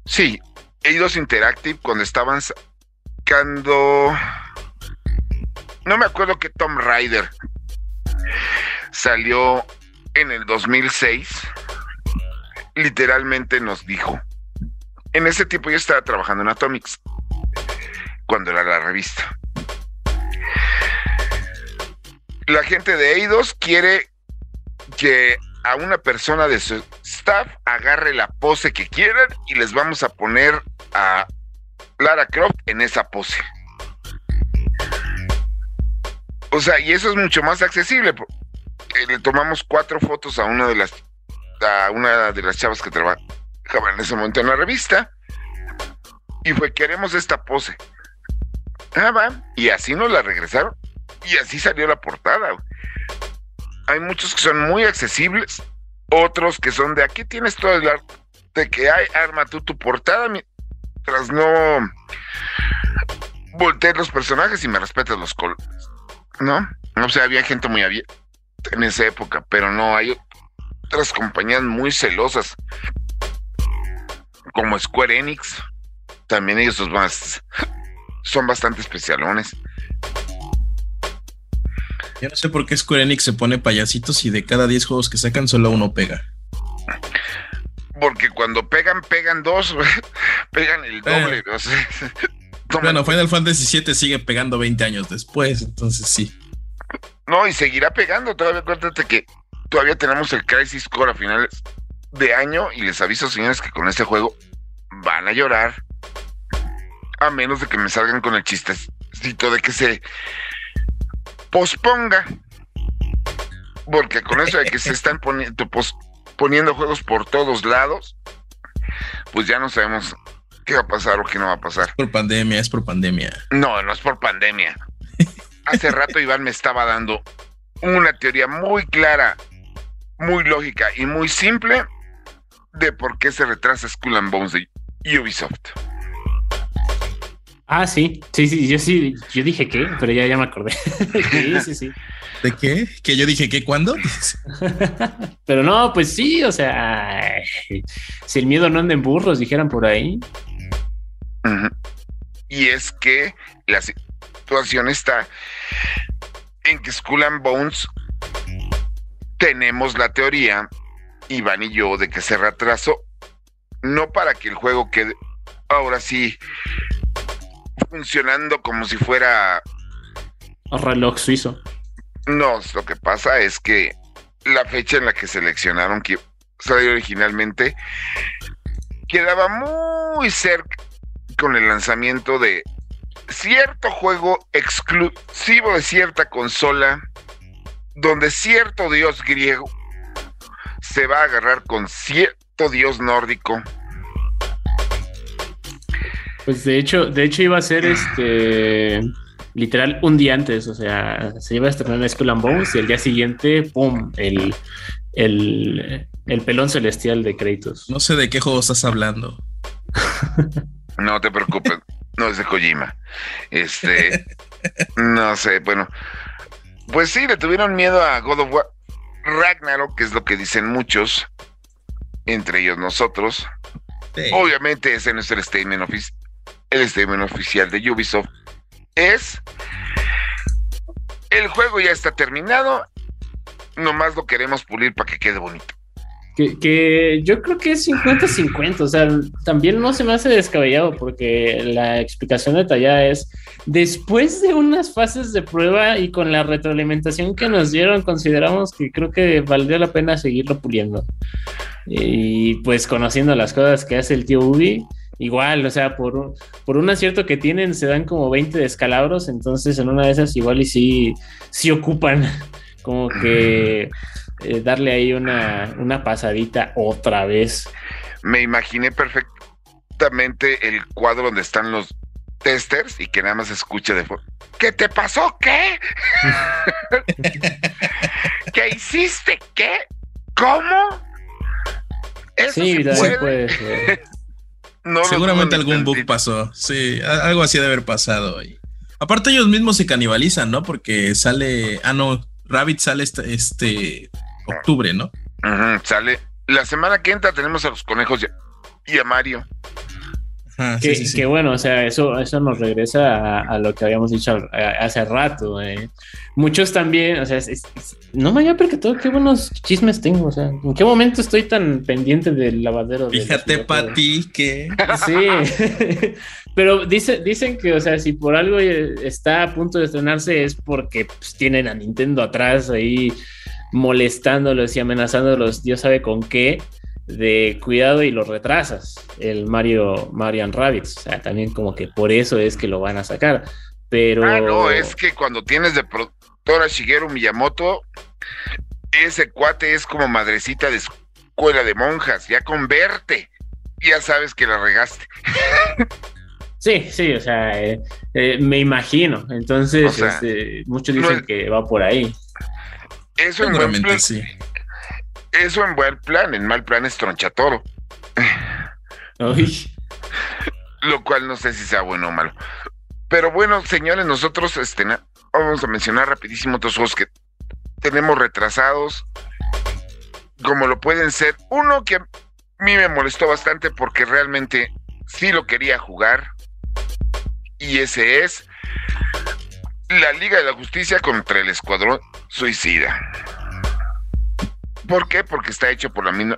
Speaker 3: Sí, Eidos Interactive cuando estaban sacando. No me acuerdo que Tom Rider salió en el 2006. Literalmente nos dijo. En ese tiempo yo estaba trabajando en Atomics. Cuando era la revista la gente de Eidos quiere que a una persona de su staff agarre la pose que quieran y les vamos a poner a Lara Croft en esa pose. O sea, y eso es mucho más accesible. eh, Le tomamos cuatro fotos a una de las a una de las chavas que trabajaba en ese momento en la revista y fue queremos esta pose. Ah, va. Y así nos la regresaron y así salió la portada. Hay muchos que son muy accesibles, otros que son de aquí tienes todo el arte que hay, arma tú tu portada mientras no voltees los personajes y me respetas los colores. ¿No? O sea, había gente muy abierta en esa época, pero no hay otras compañías muy celosas como Square Enix. También ellos son más son bastante especialones.
Speaker 6: yo no sé por qué Square Enix se pone payasitos y de cada 10 juegos que sacan solo uno pega.
Speaker 3: Porque cuando pegan, pegan dos, pegan el doble. o sea, toman-
Speaker 6: Bueno, Final Fantasy VII sigue pegando 20 años después, entonces sí.
Speaker 3: no, y seguirá pegando. Todavía acuérdate que todavía tenemos el Crisis Core a finales de año. Y les aviso, señores, que con este juego van a llorar. A menos de que me salgan con el chistecito de que se posponga. Porque con eso de que se están poniendo, poniendo juegos por todos lados, pues ya no sabemos qué va a pasar o qué no va a pasar.
Speaker 6: Por pandemia, es por pandemia.
Speaker 3: No, no es por pandemia. Hace rato Iván me estaba dando una teoría muy clara, muy lógica y muy simple de por qué se retrasa Skull and Bones de Ubisoft.
Speaker 4: Ah, sí, sí, sí, yo sí, yo dije que, pero ya, ya me acordé. sí, sí, sí.
Speaker 6: ¿De qué? ¿Que yo dije que cuándo?
Speaker 4: Pero no, pues sí, o sea, si el miedo no anda en burros, dijeran por ahí.
Speaker 3: Y es que la situación está en que Skull and Bones tenemos la teoría, Iván y yo, de que se retrasó, no para que el juego quede ahora sí funcionando como si fuera
Speaker 4: Reloj suizo.
Speaker 3: No, lo que pasa es que la fecha en la que seleccionaron que salió originalmente quedaba muy cerca con el lanzamiento de cierto juego exclusivo de cierta consola donde cierto dios griego se va a agarrar con cierto dios nórdico.
Speaker 4: Pues de hecho, de hecho iba a ser este literal un día antes, o sea, se iba a estrenar en Skull and Bones y el día siguiente, ¡pum! El, el, el pelón celestial de Kratos.
Speaker 6: No sé de qué juego estás hablando.
Speaker 3: No te preocupes, no es de Kojima. Este, no sé, bueno. Pues sí, le tuvieron miedo a God of War Ragnarok, que es lo que dicen muchos, entre ellos nosotros.
Speaker 6: Sí.
Speaker 3: Obviamente ese no es el statement, ofici- el statement oficial de Ubisoft. Es el juego ya está terminado, nomás lo queremos pulir para que quede bonito.
Speaker 4: Que, que yo creo que es 50-50, o sea, también no se me hace descabellado porque la explicación detallada es, después de unas fases de prueba y con la retroalimentación que nos dieron, consideramos que creo que valdría la pena seguirlo puliendo. Y pues conociendo las cosas que hace el tío Ubi, igual, o sea, por por un acierto que tienen se dan como 20 descalabros, entonces en una de esas igual y sí, sí ocupan como que eh, darle ahí una, una pasadita otra vez.
Speaker 3: Me imaginé perfectamente el cuadro donde están los testers y que nada más se escucha de fo- ¿Qué te pasó? ¿Qué? ¿Qué hiciste? ¿Qué? ¿Cómo? ¿Eso
Speaker 4: Sí,
Speaker 3: se puede?
Speaker 4: puede ser.
Speaker 3: No
Speaker 6: Seguramente algún bug pasó. Sí, a- algo así de haber pasado. Y aparte ellos mismos se canibalizan, ¿no? Porque sale, ah no, Rabbit sale este, este octubre, ¿no?
Speaker 3: Sale. La semana que entra tenemos a los conejos y- y a Mario.
Speaker 6: Ajá,
Speaker 4: Que,
Speaker 6: sí, sí, sí.
Speaker 4: que bueno, o sea, eso, eso nos regresa a, a lo que habíamos dicho a- hace rato. eh. Muchos también, o sea, es- es- no me había percatado qué buenos chismes tengo. O sea, ¿en qué momento estoy tan pendiente del lavadero? de
Speaker 6: Fíjate,
Speaker 4: videojuegos?
Speaker 6: Pati, que
Speaker 4: Sí, pero dice, dicen que, o sea, si por algo eh, está a punto de estrenarse es porque pues, tienen a Nintendo atrás ahí molestándolos y amenazándolos, Dios sabe con qué, de cuidado y los retrasas, el Mario, and Rabbids. O sea, también como que por eso es que lo van a sacar. Pero.
Speaker 3: Ah, no, es que cuando tienes de productor a Shigeru Miyamoto, ese cuate es como madrecita de escuela de monjas, ya converte. Ya sabes que la regaste.
Speaker 4: Sí, sí, o sea, eh, eh, me imagino. Entonces,
Speaker 3: O sea,
Speaker 4: este, muchos
Speaker 3: no
Speaker 4: dicen
Speaker 3: es-
Speaker 4: que va por ahí.
Speaker 3: Eso en buen plan,
Speaker 6: sí.
Speaker 3: eso en buen plan, en mal plan es tronchatoro.
Speaker 4: Uy.
Speaker 3: lo cual no sé si sea bueno o malo. Pero bueno, señores, nosotros este, vamos a mencionar rapidísimo otros juegos que tenemos retrasados, como lo pueden ser uno que a mí me molestó bastante porque realmente sí lo quería jugar, y ese es la Liga de la Justicia contra el Escuadrón Suicida. ¿Por qué? Porque está hecho por la misma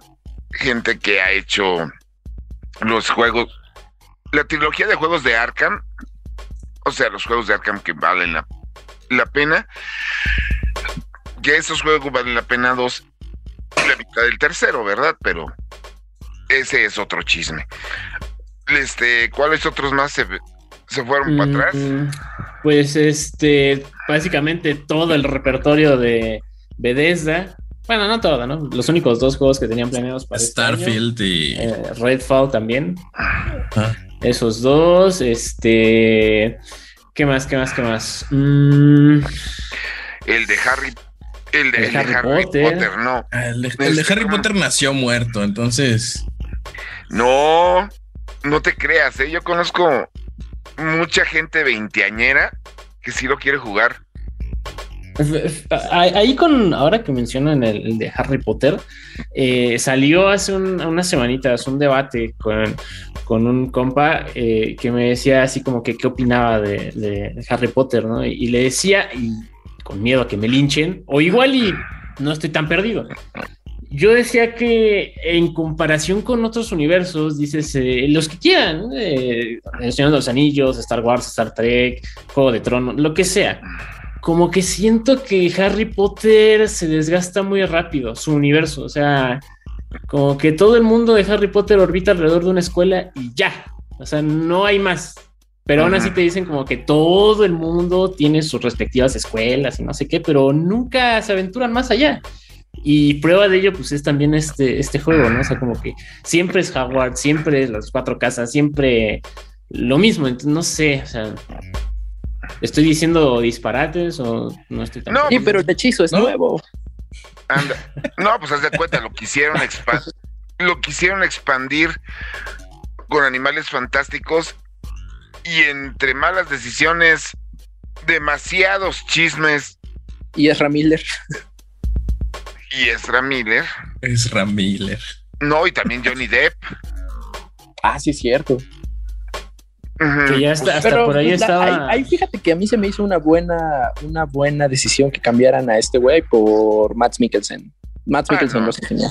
Speaker 3: gente que ha hecho los juegos la trilogía de juegos de Arkham, o sea, los juegos de Arkham que valen la, la pena, que esos juegos valen la pena dos, la mitad del tercero, ¿verdad? Pero ese es otro chisme. Este, ¿cuáles otros más se, se fueron para atrás?
Speaker 4: Pues este, básicamente todo el repertorio de Bethesda. Bueno, no todo, ¿no? Los únicos dos juegos que tenían planeados para este año.
Speaker 6: Starfield y.
Speaker 4: Eh, Redfall también.
Speaker 6: Ajá.
Speaker 4: Esos dos. Este. ¿Qué más? ¿Qué más? ¿Qué más? Mm,
Speaker 3: El de Harry, el de,
Speaker 4: El
Speaker 3: el de
Speaker 4: Harry
Speaker 3: Harry,
Speaker 4: Potter.
Speaker 3: Potter. no.
Speaker 6: Ah, el, de, el de
Speaker 3: Este,
Speaker 6: Harry. Potter nació muerto, entonces.
Speaker 3: No, no te creas, ¿eh? Yo conozco mucha gente veinteañera que sí lo quiere jugar.
Speaker 4: Ahí con, ahora que mencionan el, de Harry Potter, eh, salió hace un- unas semanitas un debate con, con un compa eh, que me decía así como que qué opinaba de, Harry Potter, ¿no? Y le decía, y con miedo a que me linchen, o igual y no estoy tan perdido. Yo decía que en comparación con otros universos, dices, eh, los que quieran, eh, El Señor de los Anillos, Star Wars, Star Trek, Juego de Tronos, lo que sea como que siento que Harry Potter se desgasta muy rápido, su universo. O sea, como que todo el mundo de Harry Potter orbita alrededor de una escuela y ya. O sea, no hay más. Pero aún así te dicen como que todo el mundo tiene sus respectivas escuelas y no sé qué, pero nunca se aventuran más allá. Y prueba de ello, pues es también este, este juego, ¿no? O sea, como que siempre es Howard, siempre es las cuatro casas, siempre lo mismo. Entonces, no sé, o sea, ¿Estoy diciendo disparates o no estoy tan...
Speaker 3: No,
Speaker 1: Sí, pero el hechizo es
Speaker 6: ¿No?
Speaker 1: nuevo.
Speaker 3: Anda. No, pues haz de cuenta, lo quisieron expandir, lo quisieron expandir con animales fantásticos y entre malas decisiones, demasiados chismes.
Speaker 1: Y es Miller.
Speaker 3: Y Ezra Miller.
Speaker 6: Es Miller.
Speaker 3: No, y también Johnny Depp.
Speaker 1: Ah, sí, es cierto.
Speaker 4: Que ya está, hasta
Speaker 1: Pero
Speaker 4: por ahí
Speaker 1: pues, la-
Speaker 4: estaba.
Speaker 1: ahí- ahí fíjate que a mí se me hizo una buena, una buena decisión que cambiaran a este güey por Matt Mikkelsen. Matt
Speaker 3: Ah,
Speaker 1: Mikkelsen
Speaker 3: no.
Speaker 1: enseñó.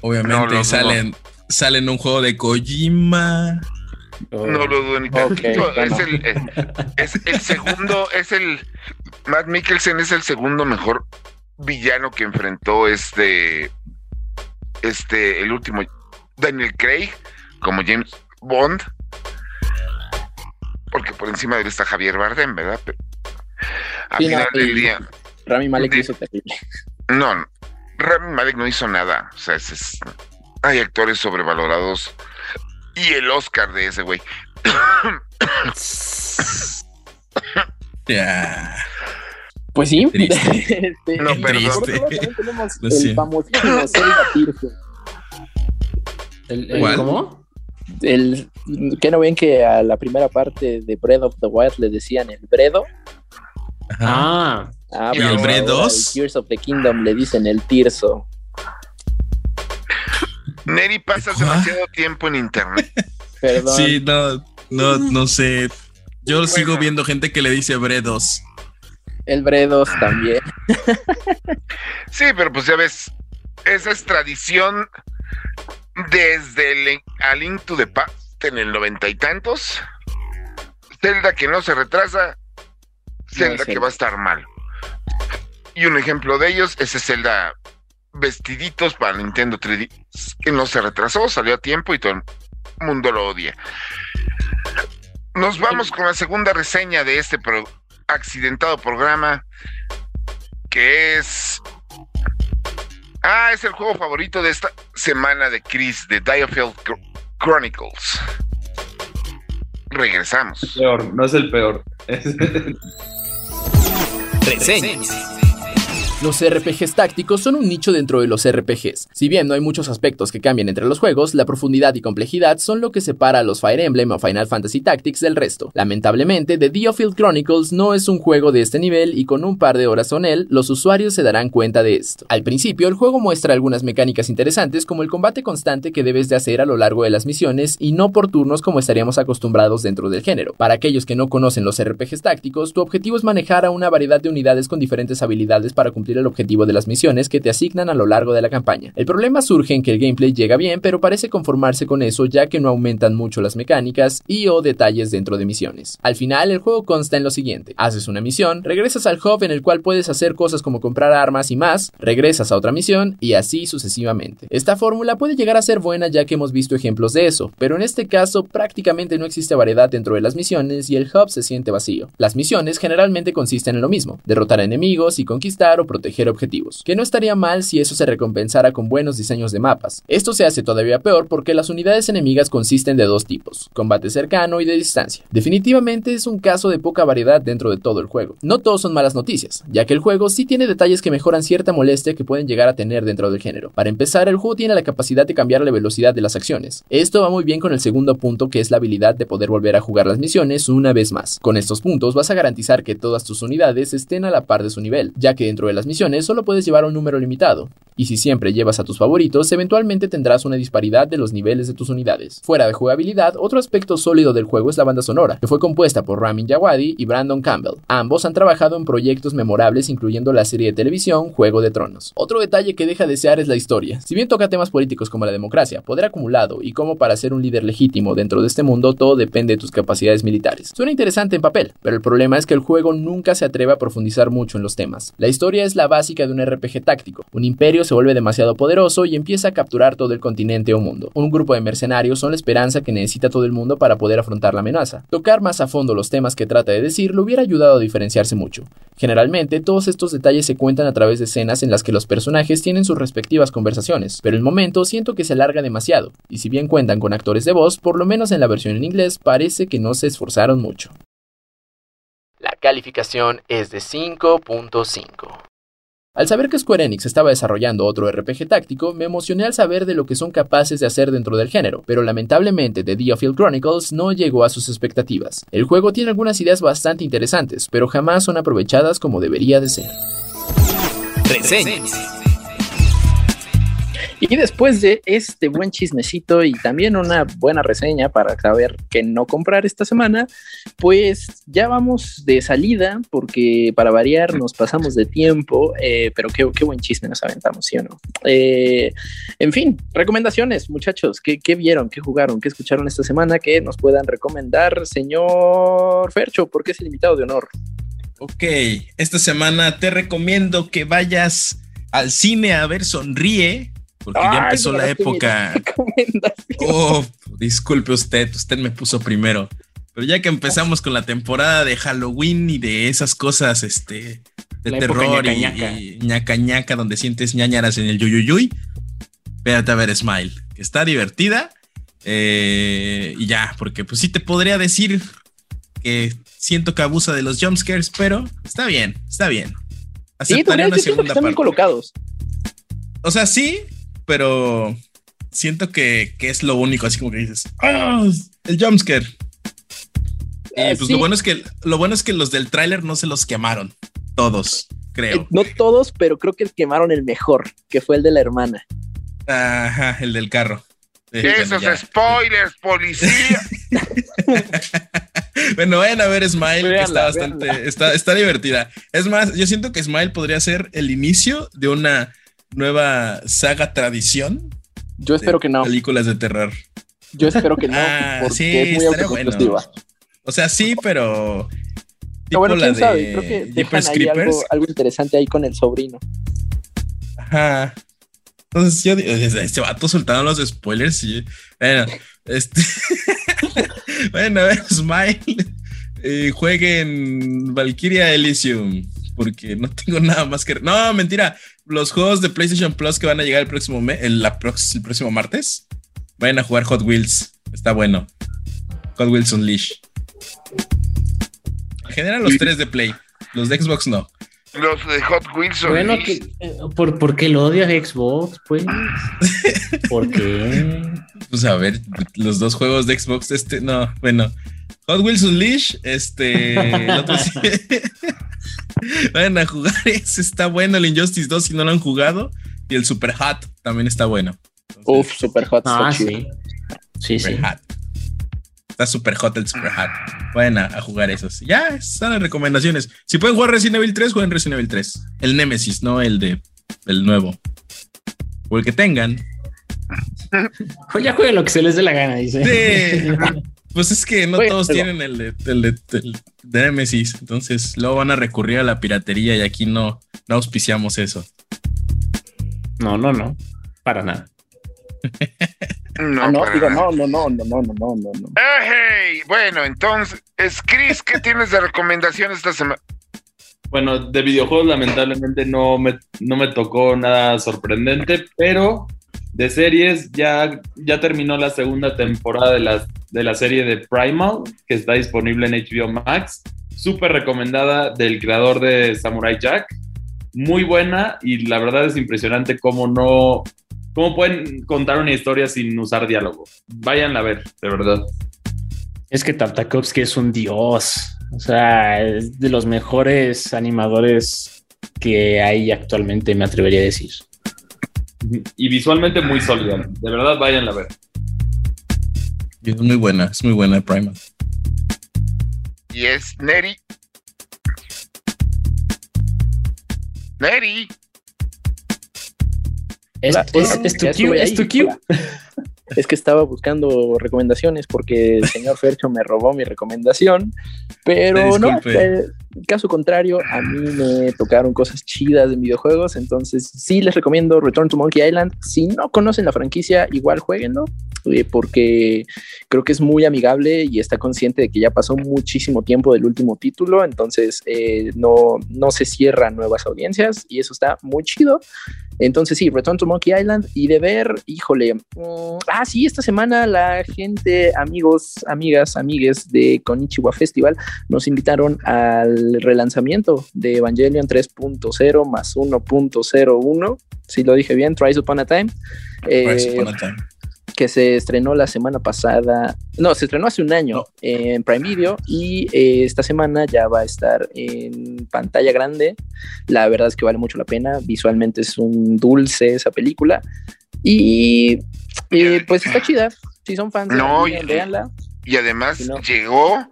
Speaker 6: Obviamente
Speaker 3: No,
Speaker 6: salen, salen un juego de Kojima.
Speaker 4: Oh.
Speaker 3: No lo dudo ni
Speaker 1: Ok,
Speaker 3: tantito.
Speaker 1: bueno.
Speaker 3: Es el, es el segundo, es el Matt Mikkelsen es el segundo mejor villano que enfrentó este, este, el último Daniel Craig como James Bond. Porque por encima de él está Javier Bardem, ¿verdad? Pero al
Speaker 1: Sí, no,
Speaker 3: final del día,
Speaker 1: Rami Malek
Speaker 3: Sí.
Speaker 1: hizo terrible.
Speaker 3: no, no, Rami Malek no hizo nada. O sea, es- hay actores sobrevalorados. Y el Oscar de ese güey.
Speaker 6: Ya.
Speaker 1: Pues sí.
Speaker 6: Triste.
Speaker 1: Este,
Speaker 3: No,
Speaker 1: también tenemos el famosísimo Zelda Tears.
Speaker 4: El- el-
Speaker 6: ¿Cuál?
Speaker 4: ¿Cómo?
Speaker 1: El, que no ven que a la primera parte de Breath of the Wild le decían el Bredo.
Speaker 6: Ajá.
Speaker 4: Ah,
Speaker 1: Ah,
Speaker 3: ¿Y el
Speaker 1: ahora
Speaker 6: Breath 2?
Speaker 1: el Tears of the Kingdom le dicen el Tirso.
Speaker 3: Neri, pasas
Speaker 6: ¿Cuál?
Speaker 3: demasiado tiempo en internet.
Speaker 1: Perdón.
Speaker 6: Sí, no, no, no sé. Yo
Speaker 3: Bueno.
Speaker 6: sigo viendo gente que le dice Bredos.
Speaker 1: El Bredos también.
Speaker 3: Sí, pero pues ya ves, esa es tradición desde el A Link to the Past en el noventa y tantos. Zelda que no se retrasa, Zelda que va a estar mal. Y un ejemplo de ellos es Zelda vestiditos para Nintendo 3D, que no se retrasó, salió a tiempo y todo el mundo lo odia. Nos vamos con la segunda reseña de este pro- accidentado programa, que es... Ah, es el juego favorito de esta semana de Chris, de Diofield Chr- Chronicles. Regresamos.
Speaker 5: Peor, no es el peor.
Speaker 7: Reseñas.
Speaker 2: Los RPGs tácticos son un nicho dentro de los RPGs. Si bien no hay muchos aspectos que cambien entre los juegos, la profundidad y complejidad son lo que separa a los Fire Emblem o Final Fantasy Tactics del resto. Lamentablemente, The Diofield Chronicles no es un juego de este nivel y con un par de horas con él, los usuarios se darán cuenta de esto. Al principio, el juego muestra algunas mecánicas interesantes como el combate constante que debes de hacer a lo largo de las misiones y no por turnos como estaríamos acostumbrados dentro del género. Para aquellos que no conocen los RPGs tácticos, tu objetivo es manejar a una variedad de unidades con diferentes habilidades para cumplir el objetivo de las misiones que te asignan a lo largo de la campaña. El problema surge en que el gameplay llega bien, pero parece conformarse con eso ya que no aumentan mucho las mecánicas y o detalles dentro de misiones. Al final, el juego consta en lo siguiente. Haces una misión, regresas al hub en el cual puedes hacer cosas como comprar armas y más, regresas a otra misión y así sucesivamente. Esta fórmula puede llegar a ser buena ya que hemos visto ejemplos de eso, pero en este caso prácticamente no existe variedad dentro de las misiones y el hub se siente vacío. Las misiones generalmente consisten en lo mismo, derrotar enemigos y conquistar o proteger objetivos, que no estaría mal si eso se recompensara con buenos diseños de mapas. Esto se hace todavía peor porque las unidades enemigas consisten de dos tipos, combate cercano y de distancia. Definitivamente es un caso de poca variedad dentro de todo el juego. No todos son malas noticias, ya que el juego sí tiene detalles que mejoran cierta molestia que pueden llegar a tener dentro del género. Para empezar, el juego tiene la capacidad de cambiar la velocidad de las acciones. Esto va muy bien con el segundo punto que es la habilidad de poder volver a jugar las misiones una vez más. Con estos puntos vas a garantizar que todas tus unidades estén a la par de su nivel, ya que dentro de las misiones solo puedes llevar un número limitado. Y si siempre llevas a tus favoritos, eventualmente tendrás una disparidad de los niveles de tus unidades. Fuera de jugabilidad, otro aspecto sólido del juego es la banda sonora, que fue compuesta por Ramin Djawadi y Brandon Campbell. Ambos han trabajado en proyectos memorables incluyendo la serie de televisión Juego de Tronos. Otro detalle que deja desear es la historia. Si bien toca temas políticos como la democracia, poder acumulado y cómo para ser un líder legítimo dentro de este mundo todo depende de tus capacidades militares. Suena interesante en papel, pero el problema es que el juego nunca se atreve a profundizar mucho en los temas. La historia es la básica de un RPG táctico. Un imperio se vuelve demasiado poderoso y empieza a capturar todo el continente o mundo. Un grupo de mercenarios son la esperanza que necesita todo el mundo para poder afrontar la amenaza. Tocar más a fondo los temas que trata de decir lo hubiera ayudado a diferenciarse mucho. Generalmente, todos estos detalles se cuentan a través de escenas en las que los personajes tienen sus respectivas conversaciones, pero el momento siento que se alarga demasiado, y si bien cuentan con actores de voz, por lo menos en la versión en inglés parece que no se esforzaron mucho. La calificación es de 5.5. Al saber que Square Enix estaba desarrollando otro RPG táctico, me emocioné al saber de lo que son capaces de hacer dentro del género, pero lamentablemente The Diofield Chronicles no llegó a sus expectativas. El juego tiene algunas ideas bastante interesantes, pero jamás son aprovechadas como debería de ser.
Speaker 1: Y después de este buen chismecito y también una buena reseña para saber qué no comprar esta semana, pues ya vamos de salida porque para variar nos pasamos de tiempo, eh, pero qué, qué, buen chisme nos aventamos, ¿sí o no? Eh, en fin, recomendaciones, muchachos, ¿qué, ¿qué, vieron, qué jugaron, qué escucharon esta semana que nos puedan recomendar, señor Fercho, porque es el invitado de honor.
Speaker 6: Ok, esta semana te recomiendo que vayas al cine a ver Sonríe porque ya empezó la época. Oh, disculpe usted, usted me puso primero. Pero ya que empezamos con la temporada de Halloween y de esas cosas, este, de terror y, ñaca ñaca, donde sientes ñañaras en el yuyuyuy, véate a ver Smile, que está divertida. Eh, y ya, porque pues sí te podría decir que siento que abusa de los jumpscares, pero está bien, está bien.
Speaker 1: Aceptaría sí, una segunda que están bien colocados.
Speaker 6: O sea, sí, pero siento que, es lo único, así como que dices, ¡Ah! El jumpscare. Y ah, pues lo bueno es que lo bueno es que los del tráiler no se los quemaron. Todos, creo.
Speaker 1: Eh, no todos, pero creo que quemaron el mejor, que fue el de la hermana.
Speaker 6: Ajá, el del carro.
Speaker 3: Esos spoilers, policía.
Speaker 6: bueno, vayan a ver Smile, que está bastante, está, está divertida. Es más, yo siento que Smile podría ser el inicio de una nueva saga tradición.
Speaker 1: Yo espero que no.
Speaker 6: Películas de terror.
Speaker 1: Yo espero que no. Ah, porque sí, es muy autoconclusiva.
Speaker 6: O sea, sí, pero.
Speaker 1: Tipo bueno, quién sabe. Creo que dejan ahí algo, algo, interesante ahí con el sobrino.
Speaker 6: Ajá. Entonces yo este vato soltando los spoilers y bueno, este bueno, a ver, Smile eh, jueguen Valkyria Elysium porque no tengo nada más que no, mentira, los juegos de PlayStation Plus que van a llegar el próximo, mes, el, el próximo martes, vayan a jugar Hot Wheels. Está bueno. Hot Wheels Unleash. En general, los tres de Play. Los de Xbox no.
Speaker 3: Los de Hot Wheels
Speaker 4: Bueno, que, eh, ¿por, ¿por, qué lo odias Xbox? Pues. ¿Por qué?
Speaker 6: Pues a ver, los dos juegos de Xbox, este, no, bueno. Hot Wheels Unleash, este. el otro Vayan a jugar ese, está bueno el Injustice 2 si no lo han jugado. Y el Super Hot también está bueno.
Speaker 1: Uf, Super Hot.
Speaker 4: Ah, sí. Sí, sí.
Speaker 6: Está super hot el Super Hot. Vayan a, jugar esos. Ya, están las recomendaciones. Si pueden jugar Resident Evil 3, jueguen Resident Evil 3. El Nemesis, no el de el nuevo. O el que tengan.
Speaker 4: Pues ya jueguen lo que se les dé la gana, dice.
Speaker 6: Sí. Pues es que no todos tienen el de, el, el de, Nemesis, entonces luego van a recurrir a la piratería y aquí no, no auspiciamos eso.
Speaker 4: No, no, no, para nada.
Speaker 1: no, ah, no, para digo, nada. no, no, no, no, no, no, no, no.
Speaker 3: Hey, bueno, entonces, Chris, ¿qué tienes de recomendación esta semana?
Speaker 5: Bueno, de videojuegos lamentablemente no me, no me tocó nada sorprendente, pero de series, ya, ya terminó la segunda temporada de la, de la serie de Primal, que está disponible en HBO Max. Súper recomendada del creador de Samurai Jack. Muy buena y la verdad es impresionante cómo no. cómo pueden contar una historia sin usar diálogo. Vayan a ver, de verdad.
Speaker 4: Es que Tartakovsky es un dios. O sea, es de los mejores animadores que hay actualmente, me atrevería a decir
Speaker 5: y visualmente muy sólida. De verdad, vayan a ver.
Speaker 6: Es muy buena, es muy buena Primal.
Speaker 3: Y es Neri. Neri.
Speaker 4: Es, tu es tu
Speaker 1: es que estaba buscando recomendaciones porque el señor Fercho me robó mi recomendación, pero no, eh, caso contrario, a mí me tocaron cosas chidas en videojuegos, entonces sí les recomiendo Return to Monkey Island. Si no conocen la franquicia, igual jueguenlo, eh, porque creo que es muy amigable y está consciente de que ya pasó muchísimo tiempo del último título, entonces eh, no, no se cierran nuevas audiencias y eso está muy chido. Entonces sí, Return to Monkey Island y de ver, híjole, mm, ah sí, esta semana la gente, amigos, amigas, amigues de Konichiwa Festival nos invitaron al relanzamiento de Evangelion 3.0 más 1.01, si lo dije bien, Tries Upon a Time.
Speaker 6: Tries Upon a Time
Speaker 1: que se estrenó la semana pasada, no, se estrenó hace un año en Prime Video y eh, esta semana ya va a estar en pantalla grande. La verdad es que vale mucho la pena, visualmente es un dulce esa película. Y eh, pues está chida. Si son fans,
Speaker 3: No,
Speaker 1: de
Speaker 3: y-
Speaker 1: véanla.
Speaker 3: Y además
Speaker 1: no.
Speaker 3: llegó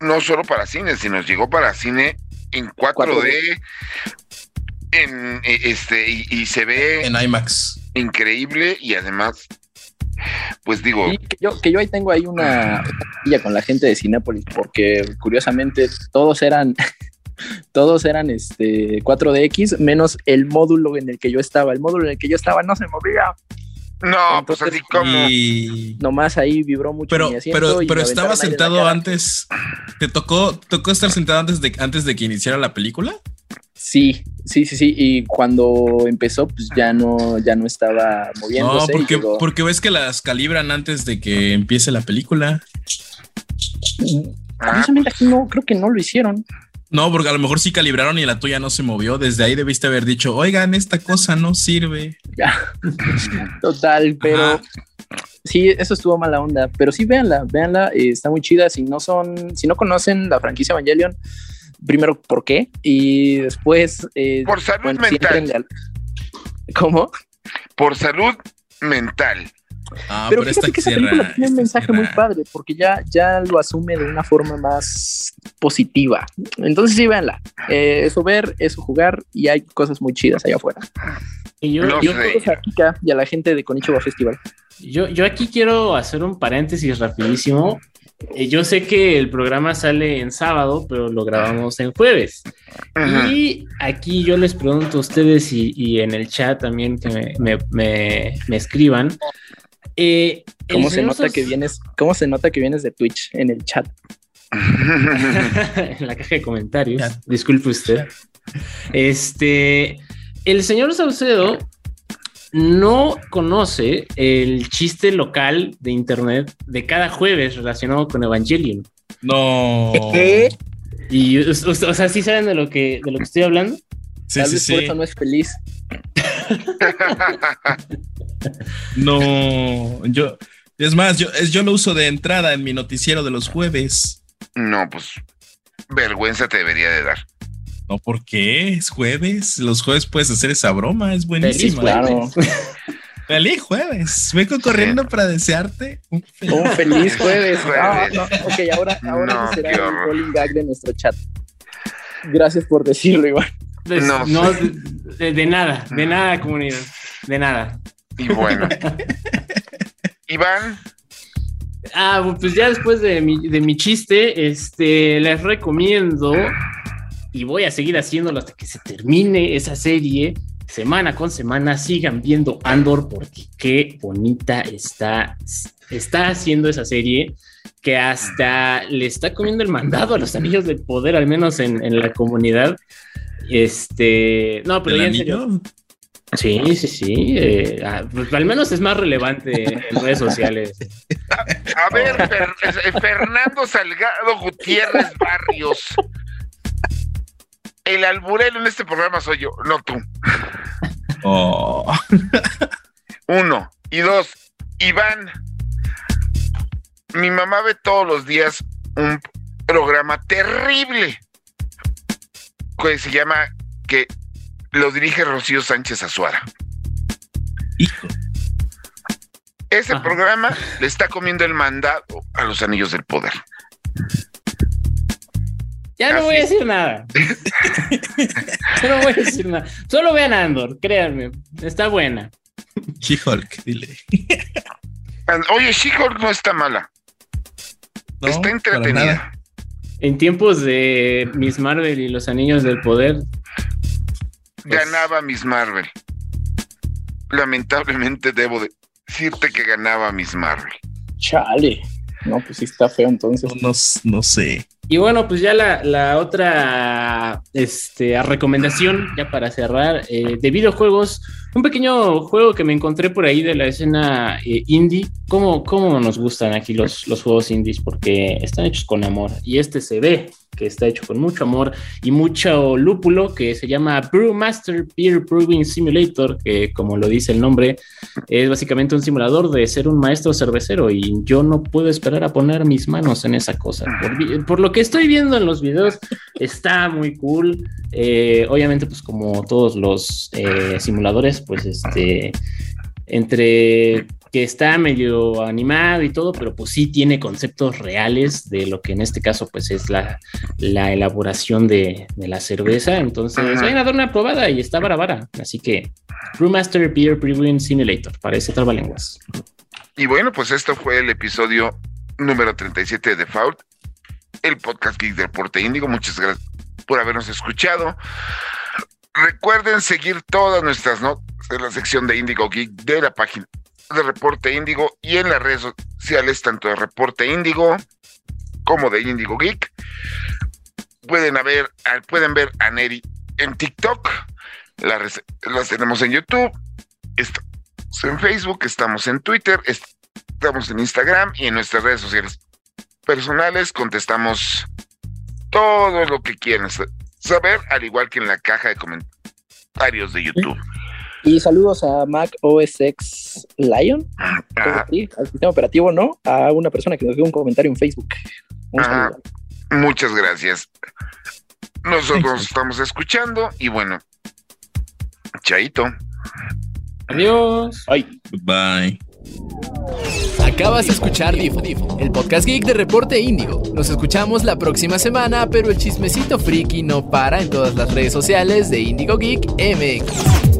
Speaker 3: no solo para cine, sino llegó para cine en 4D. En, eh, este y, y se ve
Speaker 6: En IMAX.
Speaker 3: increíble y además pues digo
Speaker 1: Y que yo, que yo ahí tengo ahí una con la gente de Cinépolis, porque curiosamente todos eran todos eran este 4DX, menos el módulo en el que yo estaba. El módulo en el que yo estaba no se movía.
Speaker 3: No pues así como
Speaker 6: Y...
Speaker 1: Nomás ahí vibró mucho
Speaker 6: Pero,
Speaker 1: mi asiento
Speaker 6: pero, estaba sentado antes. ¿Te tocó, tocó estar sentado antes de, antes de que iniciara la película?
Speaker 1: Sí, sí, sí, sí. Y cuando empezó, pues ya no, ya no estaba
Speaker 6: No,
Speaker 1: moviéndose. y
Speaker 6: porque,
Speaker 1: llegó-
Speaker 6: porque ves que las calibran antes de que empiece la película.
Speaker 3: ah,
Speaker 1: Curiosamente aquí no, creo que no lo hicieron.
Speaker 6: No, porque a lo mejor sí calibraron y la tuya no se movió. Desde ahí debiste haber dicho, oigan, esta cosa no sirve.
Speaker 1: Total, pero
Speaker 6: Ajá.
Speaker 1: sí, eso estuvo mala onda. Pero sí, véanla, véanla, eh, está muy chida. Si no son, si no conocen la franquicia Evangelion, primero, ¿por qué? Y después, eh,
Speaker 3: por salud
Speaker 1: bueno,
Speaker 3: mental,
Speaker 1: al- ¿Cómo?
Speaker 3: por salud mental.
Speaker 6: Ah,
Speaker 1: pero
Speaker 6: pero,
Speaker 1: fíjate
Speaker 6: esta
Speaker 1: que esa película tiene un mensaje muy padre, porque ya, ya lo asume de una forma más positiva. Entonces sí, véanla. Eh, eso ver, eso jugar, y hay cosas muy chidas allá afuera.
Speaker 4: Y yo, yo,
Speaker 1: a Kika y a la gente de Konichiwa Festival.
Speaker 4: yo, yo aquí quiero hacer un paréntesis rapidísimo. Eh, yo sé que el programa sale en sábado, pero lo grabamos en jueves.
Speaker 3: Ujú.
Speaker 4: Y aquí yo les pregunto a ustedes y, y en el chat también que me, me- me- me escriban. Eh,
Speaker 1: ¿Cómo se nota
Speaker 4: Sos-
Speaker 1: que vienes? ¿Cómo se nota que vienes de Twitch en el chat?
Speaker 4: en la caja de comentarios. Disculpe usted. Este, el señor Saucedo no conoce el chiste local de internet de cada jueves relacionado con Evangelion.
Speaker 6: No.
Speaker 4: Y, o, o- o sea, ¿sí saben de lo que, de lo que estoy hablando?
Speaker 6: Sí,
Speaker 1: Tal
Speaker 6: sí,
Speaker 1: por
Speaker 6: sí.
Speaker 1: eso no es feliz.
Speaker 6: No. Yo, es más, yo, es- yo lo uso de entrada en mi noticiero de los jueves.
Speaker 3: no, pues vergüenza te debería de dar.
Speaker 6: No, ¿por qué? Es jueves. Los jueves puedes hacer esa broma. Es
Speaker 4: Feliz
Speaker 6: buenísima.
Speaker 1: Claro.
Speaker 6: Feliz jueves. Vengo corriendo para desearte un feliz
Speaker 1: Un feliz jueves. Ah,
Speaker 3: Jueves.
Speaker 1: no, ok, ahora, ahora
Speaker 3: No,
Speaker 1: será el rolling gag de nuestro chat. Gracias por decirlo, Iván.
Speaker 4: Pues,
Speaker 3: No
Speaker 4: de, de nada, de nada, comunidad. De nada.
Speaker 3: Y bueno. Iván,
Speaker 4: Ah, pues ya después de mi, de mi chiste, este, les recomiendo y voy a seguir haciéndolo hasta que se termine esa serie. Semana con semana sigan viendo Andor porque qué bonita está, está haciendo esa serie que hasta le está comiendo el mandado a los anillos del poder, al menos en, en la comunidad. Este, no, pero
Speaker 6: del
Speaker 4: ya en serio.
Speaker 6: anillo.
Speaker 4: Sí, sí, sí. eh, ah, pues, al menos es más relevante en redes sociales.
Speaker 3: a ver, Fer- eh, Fernando Salgado Gutiérrez Barrios. El alburero en este programa soy yo, no tú.
Speaker 6: Oh.
Speaker 3: Uno. Y dos, Iván. Mi mamá ve todos los días un programa terrible que se llama que lo dirige Rocío Sánchez Azuara.
Speaker 6: Hijo.
Speaker 3: Ese
Speaker 4: Ajá.
Speaker 3: programa le está comiendo el mandado a los anillos del poder.
Speaker 4: Ya no voy a decir nada. No voy a decir nada. Solo vean Andor, créanme. Está buena.
Speaker 6: She-Hulk, dile.
Speaker 3: Oye, She-Hulk no está mala,
Speaker 6: No,
Speaker 3: está
Speaker 6: para
Speaker 3: entretenida.
Speaker 4: En tiempos de Miss Marvel y los Anillos del Poder, pues,
Speaker 3: Ganaba Miss Marvel. Lamentablemente debo de decirte que ganaba Miss Marvel.
Speaker 1: Chale. No, pues sí está feo entonces.
Speaker 6: No, no, no sé.
Speaker 4: Y bueno, pues ya la, la otra este, recomendación, ya para cerrar, eh, de videojuegos, un pequeño juego que me encontré por ahí de la escena eh, indie. ¿Cómo, ¿Cómo nos gustan aquí los, los juegos indies? Porque están hechos con amor. Y este se ve que está hecho con mucho amor y mucho lúpulo, que se llama Brewmaster Beer Brewing Simulator, que como lo dice el nombre, es básicamente un simulador de ser un maestro cervecero y yo no puedo esperar a poner mis manos en esa cosa. Por, lo que estoy viendo en los videos, está muy cool. Eh, obviamente, pues como todos los eh, simuladores, pues este... entre que está medio animado y todo, pero pues sí tiene conceptos reales de lo que en este caso pues es la, la elaboración de, de, la cerveza. Entonces, vayan a dar una probada y está barabara. Así que Brewmaster Beer Brewing Simulator, parece lenguas.
Speaker 3: Y bueno, pues esto fue el episodio número 37 de Default, el podcast Geek de Deporte Índigo. Muchas gracias por habernos escuchado. Recuerden seguir todas nuestras notas en la sección de Índigo Geek de la página de Reporte Índigo y en las redes sociales, tanto de Reporte Índigo como de Índigo Geek. Pueden, haber, pueden ver a Neri en TikTok, las, las tenemos en YouTube, estamos en Facebook, estamos en Twitter, estamos en Instagram y en nuestras redes sociales personales contestamos todo lo que quieran saber, al igual que en la caja de comentarios de YouTube.
Speaker 1: Y saludos a Mac OS X Lion,
Speaker 3: ah,
Speaker 1: sí, al sistema operativo, ¿no? A una persona que nos dio un comentario en Facebook. Un
Speaker 3: ah, muchas gracias. Nosotros nos estamos escuchando y bueno, chaito.
Speaker 4: Adiós.
Speaker 6: Bye. Bye.
Speaker 2: Acabas de escuchar Difo, el podcast geek de Reporte Índigo. Nos escuchamos la próxima semana, pero el chismecito friki no para en todas las redes sociales de Índigo Geek MX.